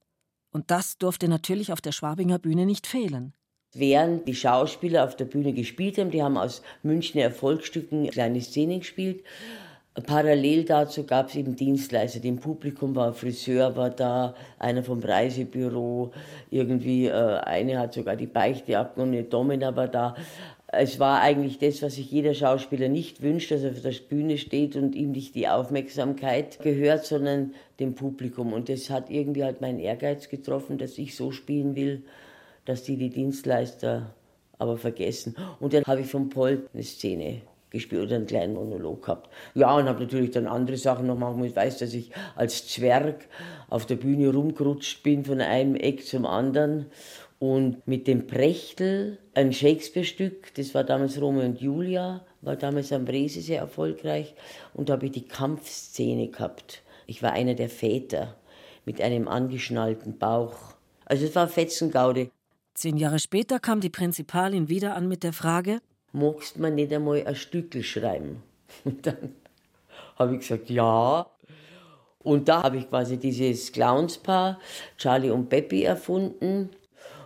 Und das durfte natürlich auf der Schwabinger Bühne nicht fehlen. Während die Schauspieler auf der Bühne gespielt haben, die haben aus Münchner Erfolgsstücken kleine Szenen gespielt, Parallel dazu gab es eben Dienstleister. Im Publikum war Friseur, war da, einer vom Reisebüro, irgendwie äh, eine hat sogar die Beichte abgenommen, eine Domina war da. Es war eigentlich das, was sich jeder Schauspieler nicht wünscht, dass er auf der Bühne steht und ihm nicht die Aufmerksamkeit gehört, sondern dem Publikum. Und das hat irgendwie halt meinen Ehrgeiz getroffen, dass ich so spielen will, dass die die Dienstleister aber vergessen. Und dann habe ich von Paul eine Szene gespielt oder einen kleinen Monolog gehabt. Ja, und habe natürlich dann andere Sachen noch machen Ich weiß, dass ich als Zwerg auf der Bühne rumgerutscht bin von einem Eck zum anderen. Und mit dem Prechtel, ein Shakespeare-Stück, das war damals Romeo und Julia, war damals am Brese sehr erfolgreich. Und da habe ich die Kampfszene gehabt. Ich war einer der Väter mit einem angeschnallten Bauch. Also es war Fetzengaude. Zehn Jahre später kam die Prinzipalin wieder an mit der Frage, magst du mir nicht einmal ein Stückel schreiben? Und dann habe ich gesagt, ja. Und da habe ich quasi dieses Clownspaar, Charlie und Peppy, erfunden.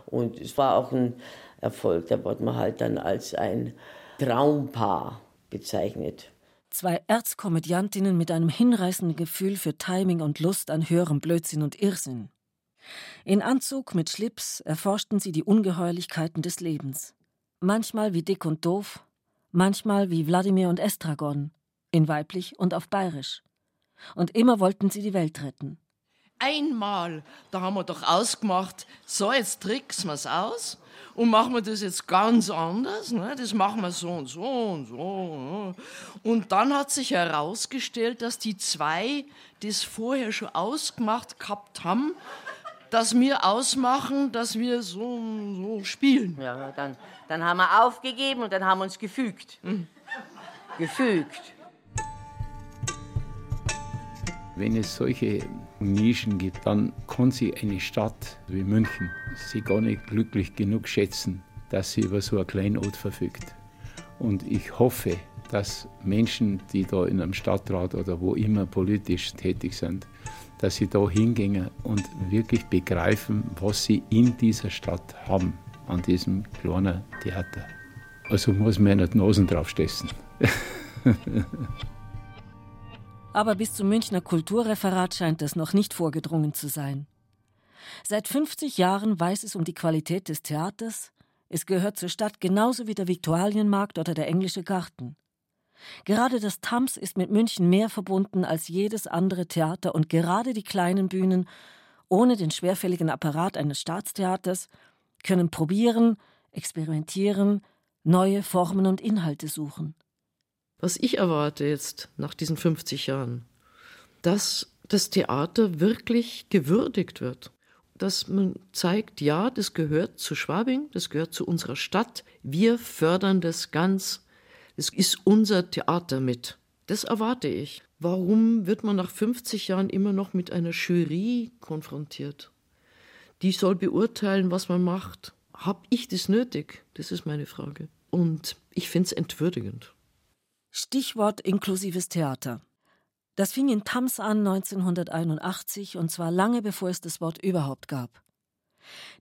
Und es war auch ein Erfolg. Da wurde man halt dann als ein Traumpaar bezeichnet. Zwei Erzkomödiantinnen mit einem hinreißenden Gefühl für Timing und Lust an höherem Blödsinn und Irrsinn. In Anzug mit Schlips erforschten sie die Ungeheuerlichkeiten des Lebens. Manchmal wie dick und doof, manchmal wie Wladimir und Estragon, in weiblich und auf bayerisch. Und immer wollten sie die Welt retten. Einmal, da haben wir doch ausgemacht, so jetzt tricksen wir's aus und machen wir das jetzt ganz anders. Ne? Das machen wir so und so und so. Ne? Und dann hat sich herausgestellt, dass die zwei das vorher schon ausgemacht gehabt haben, dass wir ausmachen, dass wir so, so spielen. Ja, dann dann haben wir aufgegeben und dann haben wir uns gefügt. Mhm. Gefügt. Wenn es solche Nischen gibt, dann kann sie eine Stadt wie München sie gar nicht glücklich genug schätzen, dass sie über so ein Kleinod verfügt. Und ich hoffe, dass Menschen, die da in einem Stadtrat oder wo immer politisch tätig sind, dass sie da hingehen und wirklich begreifen, was sie in dieser Stadt haben, an diesem kleinen Theater. Also muss man nicht Nosen draufstessen. Aber bis zum Münchner Kulturreferat scheint es noch nicht vorgedrungen zu sein. Seit 50 Jahren weiß es um die Qualität des Theaters. Es gehört zur Stadt genauso wie der Viktualienmarkt oder der Englische Garten. Gerade das Tams ist mit München mehr verbunden als jedes andere Theater und gerade die kleinen Bühnen, ohne den schwerfälligen Apparat eines Staatstheaters, können probieren, experimentieren, neue Formen und Inhalte suchen. Was ich erwarte jetzt nach diesen 50 Jahren, dass das Theater wirklich gewürdigt wird. Dass man zeigt, ja, das gehört zu Schwabing, das gehört zu unserer Stadt. Wir fördern das ganz. Es ist unser Theater mit. Das erwarte ich. Warum wird man nach 50 Jahren immer noch mit einer Jury konfrontiert? Die soll beurteilen, was man macht. Hab ich das nötig? Das ist meine Frage. Und ich finde es entwürdigend. Stichwort inklusives Theater. Das fing in Tams an 1981 und zwar lange bevor es das Wort überhaupt gab.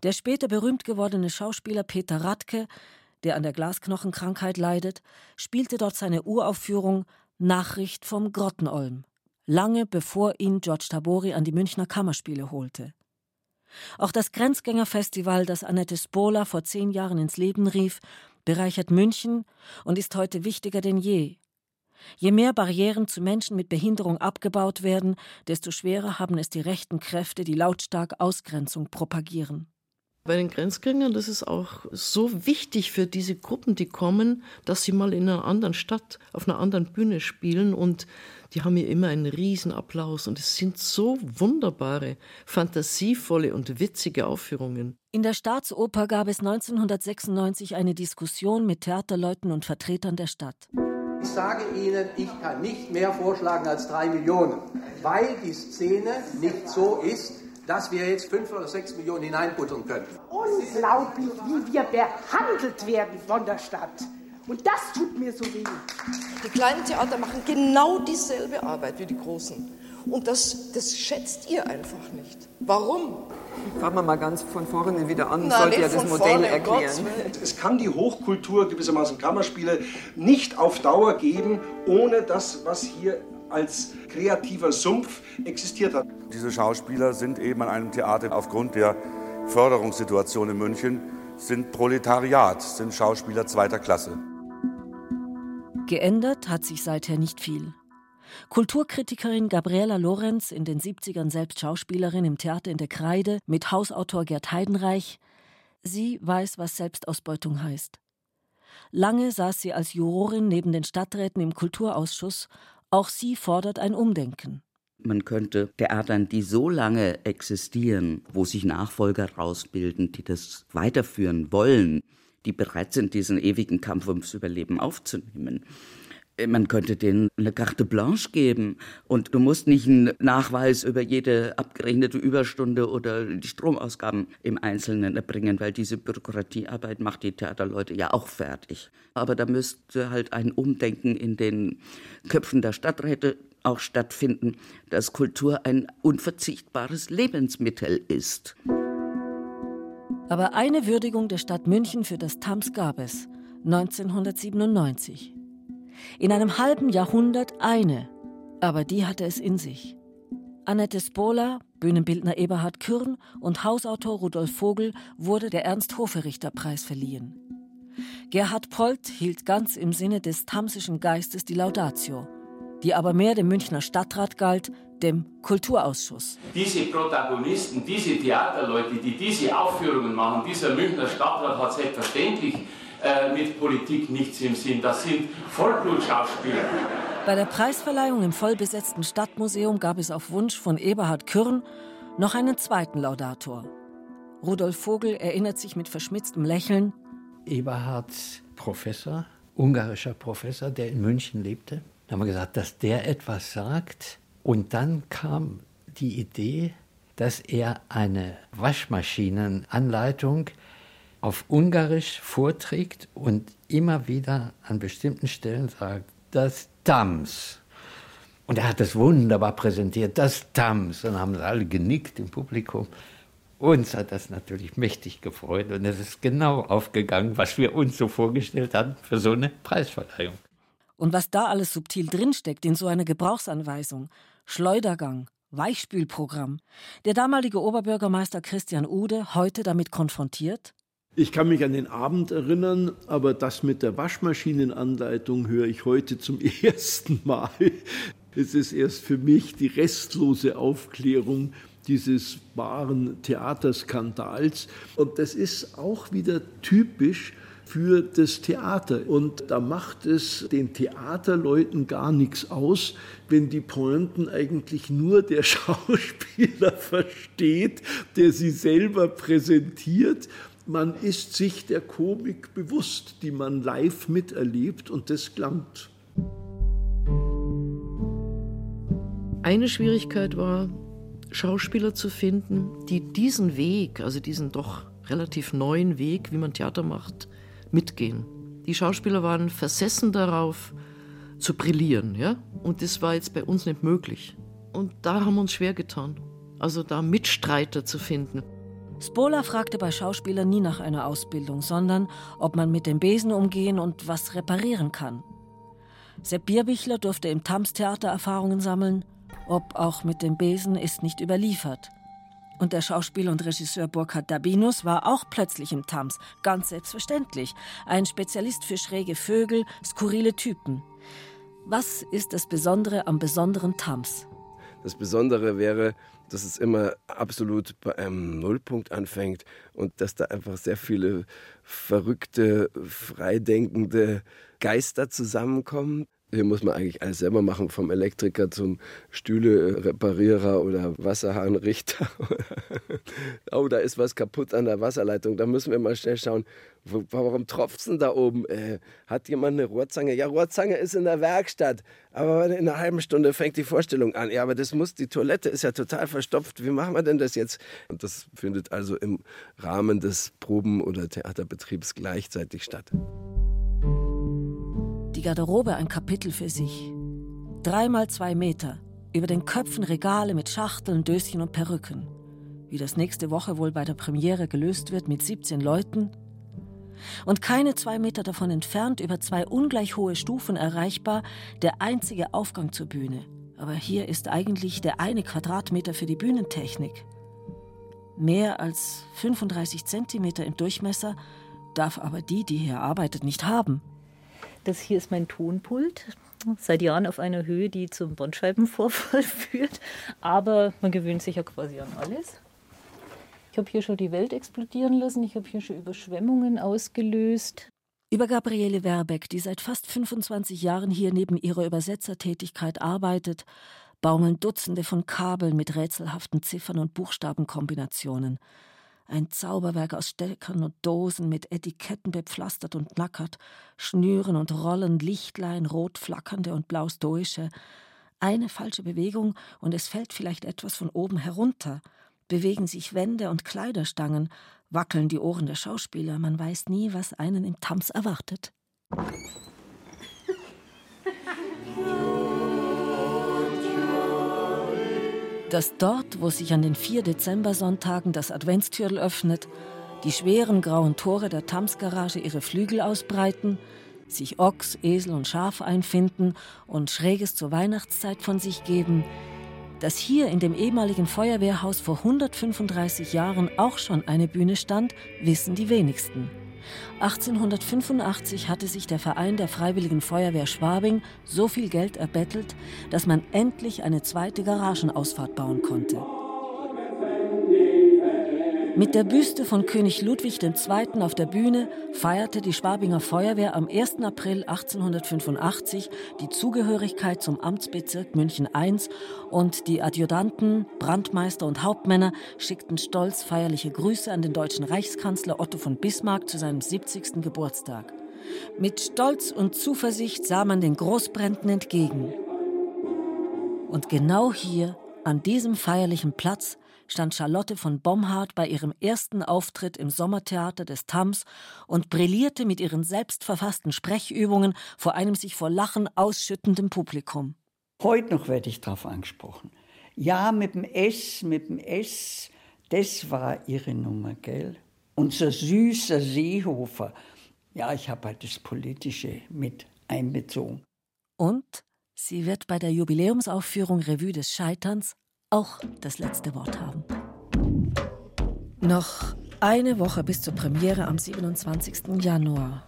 Der später berühmt gewordene Schauspieler Peter Radke, der an der Glasknochenkrankheit leidet, spielte dort seine Uraufführung Nachricht vom Grottenolm, lange bevor ihn George Tabori an die Münchner Kammerspiele holte. Auch das Grenzgängerfestival, das Annette Spola vor zehn Jahren ins Leben rief, bereichert München und ist heute wichtiger denn je. Je mehr Barrieren zu Menschen mit Behinderung abgebaut werden, desto schwerer haben es die rechten Kräfte, die lautstark Ausgrenzung propagieren. Bei den Grenzgängern, das ist auch so wichtig für diese Gruppen, die kommen, dass sie mal in einer anderen Stadt, auf einer anderen Bühne spielen und die haben hier immer einen Riesenapplaus und es sind so wunderbare, fantasievolle und witzige Aufführungen. In der Staatsoper gab es 1996 eine Diskussion mit Theaterleuten und Vertretern der Stadt. Ich sage Ihnen, ich kann nicht mehr vorschlagen als drei Millionen, weil die Szene nicht so ist, dass wir jetzt fünf oder sechs Millionen hineinbuttern können. Unglaublich, wie wir behandelt werden von der Stadt. Und das tut mir so weh. Die kleinen Theater machen genau dieselbe Arbeit wie die großen. Und das, das schätzt ihr einfach nicht. Warum? Fangen wir mal ganz von vorne wieder an. Na, sollte ja das Modell vorne, erklären. Es kann die Hochkultur gewissermaßen Kammerspiele nicht auf Dauer geben, ohne das, was hier als kreativer Sumpf existiert hat. Diese Schauspieler sind eben an einem Theater aufgrund der Förderungssituation in München, sind Proletariat, sind Schauspieler zweiter Klasse. Geändert hat sich seither nicht viel. Kulturkritikerin Gabriela Lorenz, in den 70ern selbst Schauspielerin im Theater in der Kreide, mit Hausautor Gerd Heidenreich, sie weiß, was Selbstausbeutung heißt. Lange saß sie als Jurorin neben den Stadträten im Kulturausschuss, auch sie fordert ein Umdenken. Man könnte Theatern, die so lange existieren, wo sich Nachfolger rausbilden, die das weiterführen wollen, die bereit sind, diesen ewigen Kampf ums Überleben aufzunehmen, man könnte denen eine Carte Blanche geben und du musst nicht einen Nachweis über jede abgerechnete Überstunde oder die Stromausgaben im Einzelnen erbringen, weil diese Bürokratiearbeit macht die Theaterleute ja auch fertig. Aber da müsste halt ein Umdenken in den Köpfen der Stadträte auch stattfinden, dass Kultur ein unverzichtbares Lebensmittel ist. Aber eine Würdigung der Stadt München für das Tams gab es 1997. In einem halben Jahrhundert eine, aber die hatte es in sich. Annette Spola, Bühnenbildner Eberhard Kürn und Hausautor Rudolf Vogel wurde der Ernst-Hoferichter-Preis verliehen. Gerhard Polt hielt ganz im Sinne des tamsischen Geistes die Laudatio, die aber mehr dem Münchner Stadtrat galt, dem Kulturausschuss. Diese Protagonisten, diese Theaterleute, die diese Aufführungen machen, dieser Münchner Stadtrat hat selbstverständlich äh, mit Politik nichts im Sinn. Das sind Vollblutschauspieler. Bei der Preisverleihung im vollbesetzten Stadtmuseum gab es auf Wunsch von Eberhard Kürn noch einen zweiten Laudator. Rudolf Vogel erinnert sich mit verschmitztem Lächeln. Eberhard Professor, ungarischer Professor, der in München lebte. Da haben wir gesagt, dass der etwas sagt. Und dann kam die Idee, dass er eine Waschmaschinenanleitung auf Ungarisch vorträgt und immer wieder an bestimmten Stellen sagt, das Dams. Und er hat das wunderbar präsentiert, das Tams. Und haben alle genickt im Publikum. Uns hat das natürlich mächtig gefreut und es ist genau aufgegangen, was wir uns so vorgestellt hatten für so eine Preisverleihung. Und was da alles subtil drinsteckt in so einer Gebrauchsanweisung, Schleudergang, Weichspülprogramm. Der damalige Oberbürgermeister Christian Ude heute damit konfrontiert. Ich kann mich an den Abend erinnern, aber das mit der Waschmaschinenanleitung höre ich heute zum ersten Mal. Es ist erst für mich die restlose Aufklärung dieses wahren Theaterskandals. Und das ist auch wieder typisch für das Theater. Und da macht es den Theaterleuten gar nichts aus, wenn die Pointen eigentlich nur der Schauspieler versteht, der sie selber präsentiert. Man ist sich der Komik bewusst, die man live miterlebt und das klangt. Eine Schwierigkeit war, Schauspieler zu finden, die diesen Weg, also diesen doch relativ neuen Weg, wie man Theater macht, mitgehen. Die Schauspieler waren versessen darauf, zu brillieren, ja? Und das war jetzt bei uns nicht möglich. Und da haben wir uns schwer getan. Also da Mitstreiter zu finden. Spola fragte bei Schauspielern nie nach einer Ausbildung, sondern ob man mit dem Besen umgehen und was reparieren kann. Sepp Bierbichler durfte im Tams-Theater Erfahrungen sammeln, ob auch mit dem Besen ist nicht überliefert. Und der Schauspieler und Regisseur Burkhard Dabinus war auch plötzlich im Tams, ganz selbstverständlich. Ein Spezialist für schräge Vögel, skurrile Typen. Was ist das Besondere am besonderen Tams? Das Besondere wäre, dass es immer absolut bei einem Nullpunkt anfängt und dass da einfach sehr viele verrückte, freidenkende Geister zusammenkommen. Hier muss man eigentlich alles selber machen, vom Elektriker zum Stühle-Reparierer oder Wasserhahnrichter. oh, da ist was kaputt an der Wasserleitung. Da müssen wir mal schnell schauen, warum tropft denn da oben? Äh, hat jemand eine Rohrzange? Ja, Rohrzange ist in der Werkstatt. Aber in einer halben Stunde fängt die Vorstellung an. Ja, aber das muss, die Toilette ist ja total verstopft. Wie machen wir denn das jetzt? Und das findet also im Rahmen des Proben- oder Theaterbetriebs gleichzeitig statt Garderobe ein Kapitel für sich. Dreimal zwei Meter, über den Köpfen Regale mit Schachteln, Döschen und Perücken. Wie das nächste Woche wohl bei der Premiere gelöst wird mit 17 Leuten. Und keine zwei Meter davon entfernt, über zwei ungleich hohe Stufen erreichbar, der einzige Aufgang zur Bühne. Aber hier ist eigentlich der eine Quadratmeter für die Bühnentechnik. Mehr als 35 Zentimeter im Durchmesser darf aber die, die hier arbeitet, nicht haben. Das hier ist mein Tonpult. Seit Jahren auf einer Höhe, die zum Bandscheibenvorfall führt. Aber man gewöhnt sich ja quasi an alles. Ich habe hier schon die Welt explodieren lassen. Ich habe hier schon Überschwemmungen ausgelöst. Über Gabriele Werbeck, die seit fast 25 Jahren hier neben ihrer Übersetzertätigkeit arbeitet, baumeln Dutzende von Kabeln mit rätselhaften Ziffern und Buchstabenkombinationen. Ein Zauberwerk aus Steckern und Dosen mit Etiketten bepflastert und nackert, Schnüren und Rollen, Lichtlein, rot flackernde und blau stoische. Eine falsche Bewegung und es fällt vielleicht etwas von oben herunter. Bewegen sich Wände und Kleiderstangen, wackeln die Ohren der Schauspieler, man weiß nie, was einen im Tams erwartet. Dass dort, wo sich an den vier Dezembersonntagen das Adventstürl öffnet, die schweren grauen Tore der Tamsgarage ihre Flügel ausbreiten, sich Ochs, Esel und Schaf einfinden und Schräges zur Weihnachtszeit von sich geben, dass hier in dem ehemaligen Feuerwehrhaus vor 135 Jahren auch schon eine Bühne stand, wissen die wenigsten. 1885 hatte sich der Verein der Freiwilligen Feuerwehr Schwabing so viel Geld erbettelt, dass man endlich eine zweite Garagenausfahrt bauen konnte. Mit der Büste von König Ludwig II. auf der Bühne feierte die Schwabinger Feuerwehr am 1. April 1885 die Zugehörigkeit zum Amtsbezirk München I und die Adjutanten, Brandmeister und Hauptmänner schickten stolz feierliche Grüße an den deutschen Reichskanzler Otto von Bismarck zu seinem 70. Geburtstag. Mit Stolz und Zuversicht sah man den Großbränden entgegen. Und genau hier, an diesem feierlichen Platz, stand Charlotte von Bomhard bei ihrem ersten Auftritt im Sommertheater des Tams und brillierte mit ihren selbstverfassten Sprechübungen vor einem sich vor Lachen ausschüttenden Publikum. Heute noch werde ich darauf angesprochen. Ja, mit dem S, mit dem S, das war ihre Nummer, gell? Unser süßer Seehofer. Ja, ich habe halt das Politische mit einbezogen. Und sie wird bei der Jubiläumsaufführung Revue des Scheiterns auch das letzte Wort haben. Noch eine Woche bis zur Premiere am 27. Januar.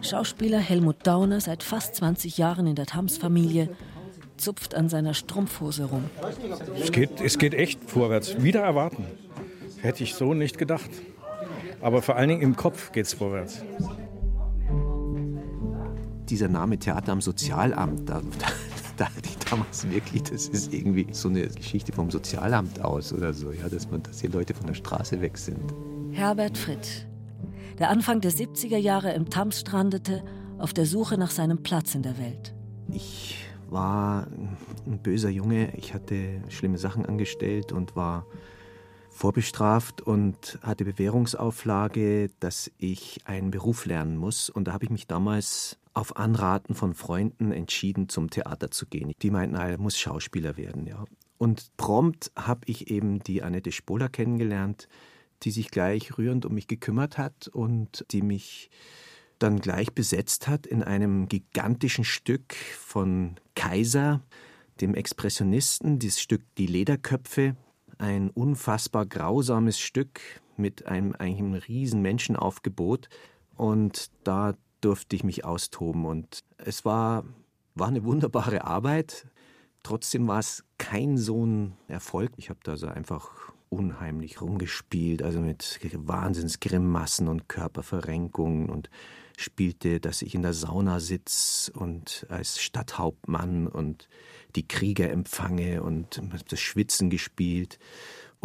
Schauspieler Helmut Dauner, seit fast 20 Jahren in der Tams-Familie, zupft an seiner Strumpfhose rum. Es geht, es geht echt vorwärts. Wieder erwarten. Hätte ich so nicht gedacht. Aber vor allen Dingen im Kopf geht es vorwärts. Dieser Name Theater am Sozialamt, da, da, da hatte ich damals wirklich, das ist irgendwie so eine Geschichte vom Sozialamt aus oder so, ja, dass, man, dass hier Leute von der Straße weg sind. Herbert Fritt, der Anfang der 70er Jahre im Tams strandete, auf der Suche nach seinem Platz in der Welt. Ich war ein böser Junge. Ich hatte schlimme Sachen angestellt und war vorbestraft und hatte Bewährungsauflage, dass ich einen Beruf lernen muss. Und da habe ich mich damals auf Anraten von Freunden entschieden, zum Theater zu gehen. Die meinten, er muss Schauspieler werden. Ja. Und prompt habe ich eben die Annette Spohler kennengelernt, die sich gleich rührend um mich gekümmert hat und die mich dann gleich besetzt hat in einem gigantischen Stück von Kaiser, dem Expressionisten, dieses Stück Die Lederköpfe, ein unfassbar grausames Stück mit einem, einem riesen Menschenaufgebot. Und da durfte ich mich austoben. Und es war, war eine wunderbare Arbeit. Trotzdem war es kein so ein Erfolg. Ich habe da so einfach unheimlich rumgespielt, also mit Wahnsinnsgrimassen und Körperverrenkungen und spielte, dass ich in der Sauna sitze und als Stadthauptmann und die Krieger empfange und das Schwitzen gespielt.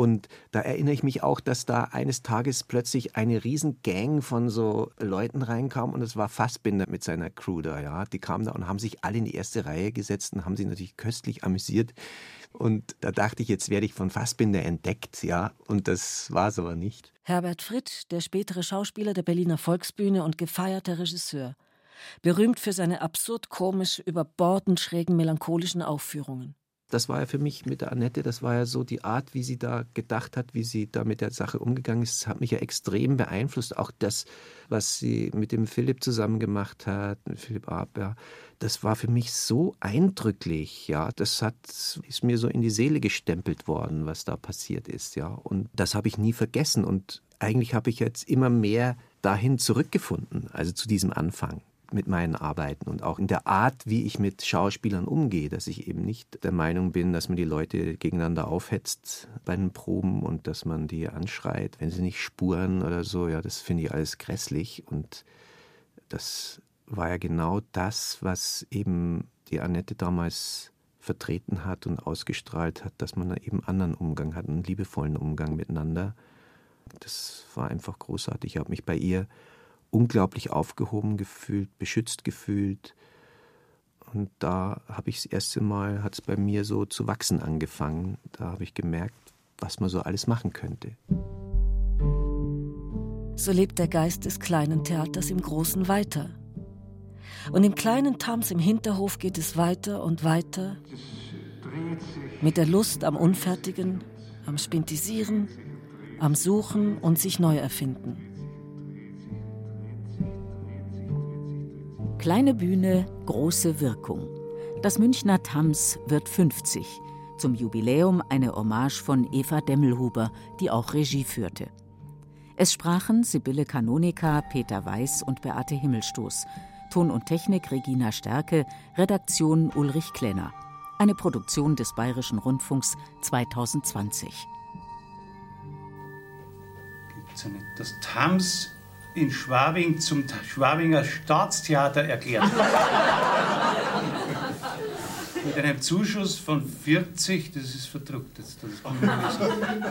Und da erinnere ich mich auch, dass da eines Tages plötzlich eine riesen Gang von so Leuten reinkam und es war Fassbinder mit seiner Crew da, ja. Die kamen da und haben sich alle in die erste Reihe gesetzt und haben sich natürlich köstlich amüsiert. Und da dachte ich, jetzt werde ich von Fassbinder entdeckt, ja. Und das war es aber nicht. Herbert Fritt, der spätere Schauspieler der Berliner Volksbühne und gefeierter Regisseur. Berühmt für seine absurd komisch, überbordend schrägen melancholischen Aufführungen das war ja für mich mit der Annette, das war ja so die Art, wie sie da gedacht hat, wie sie da mit der Sache umgegangen ist, das hat mich ja extrem beeinflusst. Auch das, was sie mit dem Philipp zusammen gemacht hat, mit Philipp ja, das war für mich so eindrücklich, ja, das hat, ist mir so in die Seele gestempelt worden, was da passiert ist, ja, und das habe ich nie vergessen. Und eigentlich habe ich jetzt immer mehr dahin zurückgefunden, also zu diesem Anfang mit meinen Arbeiten und auch in der Art, wie ich mit Schauspielern umgehe, dass ich eben nicht der Meinung bin, dass man die Leute gegeneinander aufhetzt bei den Proben und dass man die anschreit, wenn sie nicht spuren oder so. Ja, das finde ich alles grässlich und das war ja genau das, was eben die Annette damals vertreten hat und ausgestrahlt hat, dass man da eben anderen Umgang hat, einen liebevollen Umgang miteinander. Das war einfach großartig. Ich habe mich bei ihr unglaublich aufgehoben gefühlt, beschützt gefühlt. Und da habe ich das erste Mal, hat es bei mir so zu wachsen angefangen. Da habe ich gemerkt, was man so alles machen könnte. So lebt der Geist des kleinen Theaters im Großen weiter. Und im kleinen Tams im Hinterhof geht es weiter und weiter mit der Lust am Unfertigen, am Spintisieren, am Suchen und sich neu erfinden. Kleine Bühne, große Wirkung. Das Münchner Tams wird 50. Zum Jubiläum eine Hommage von Eva Demmelhuber, die auch Regie führte. Es sprachen Sibylle Kanonika, Peter Weiß und Beate Himmelstoß. Ton und Technik Regina Stärke, Redaktion Ulrich Klenner. Eine Produktion des Bayerischen Rundfunks 2020. Gibt's ja nicht. Das Tams in Schwabing zum Schwabinger Staatstheater erklärt. Mit einem Zuschuss von 40, das ist verdruckt jetzt, das kann ich nicht sagen.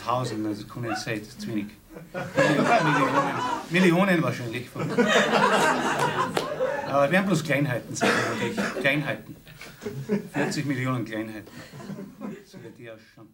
1000, also kann ich sein, das ist zu wenig. Millionen, Millionen wahrscheinlich. Aber werden bloß Kleinheiten sein, wirklich. Kleinheiten. 40 Millionen Kleinheiten. So wird die ausschauen.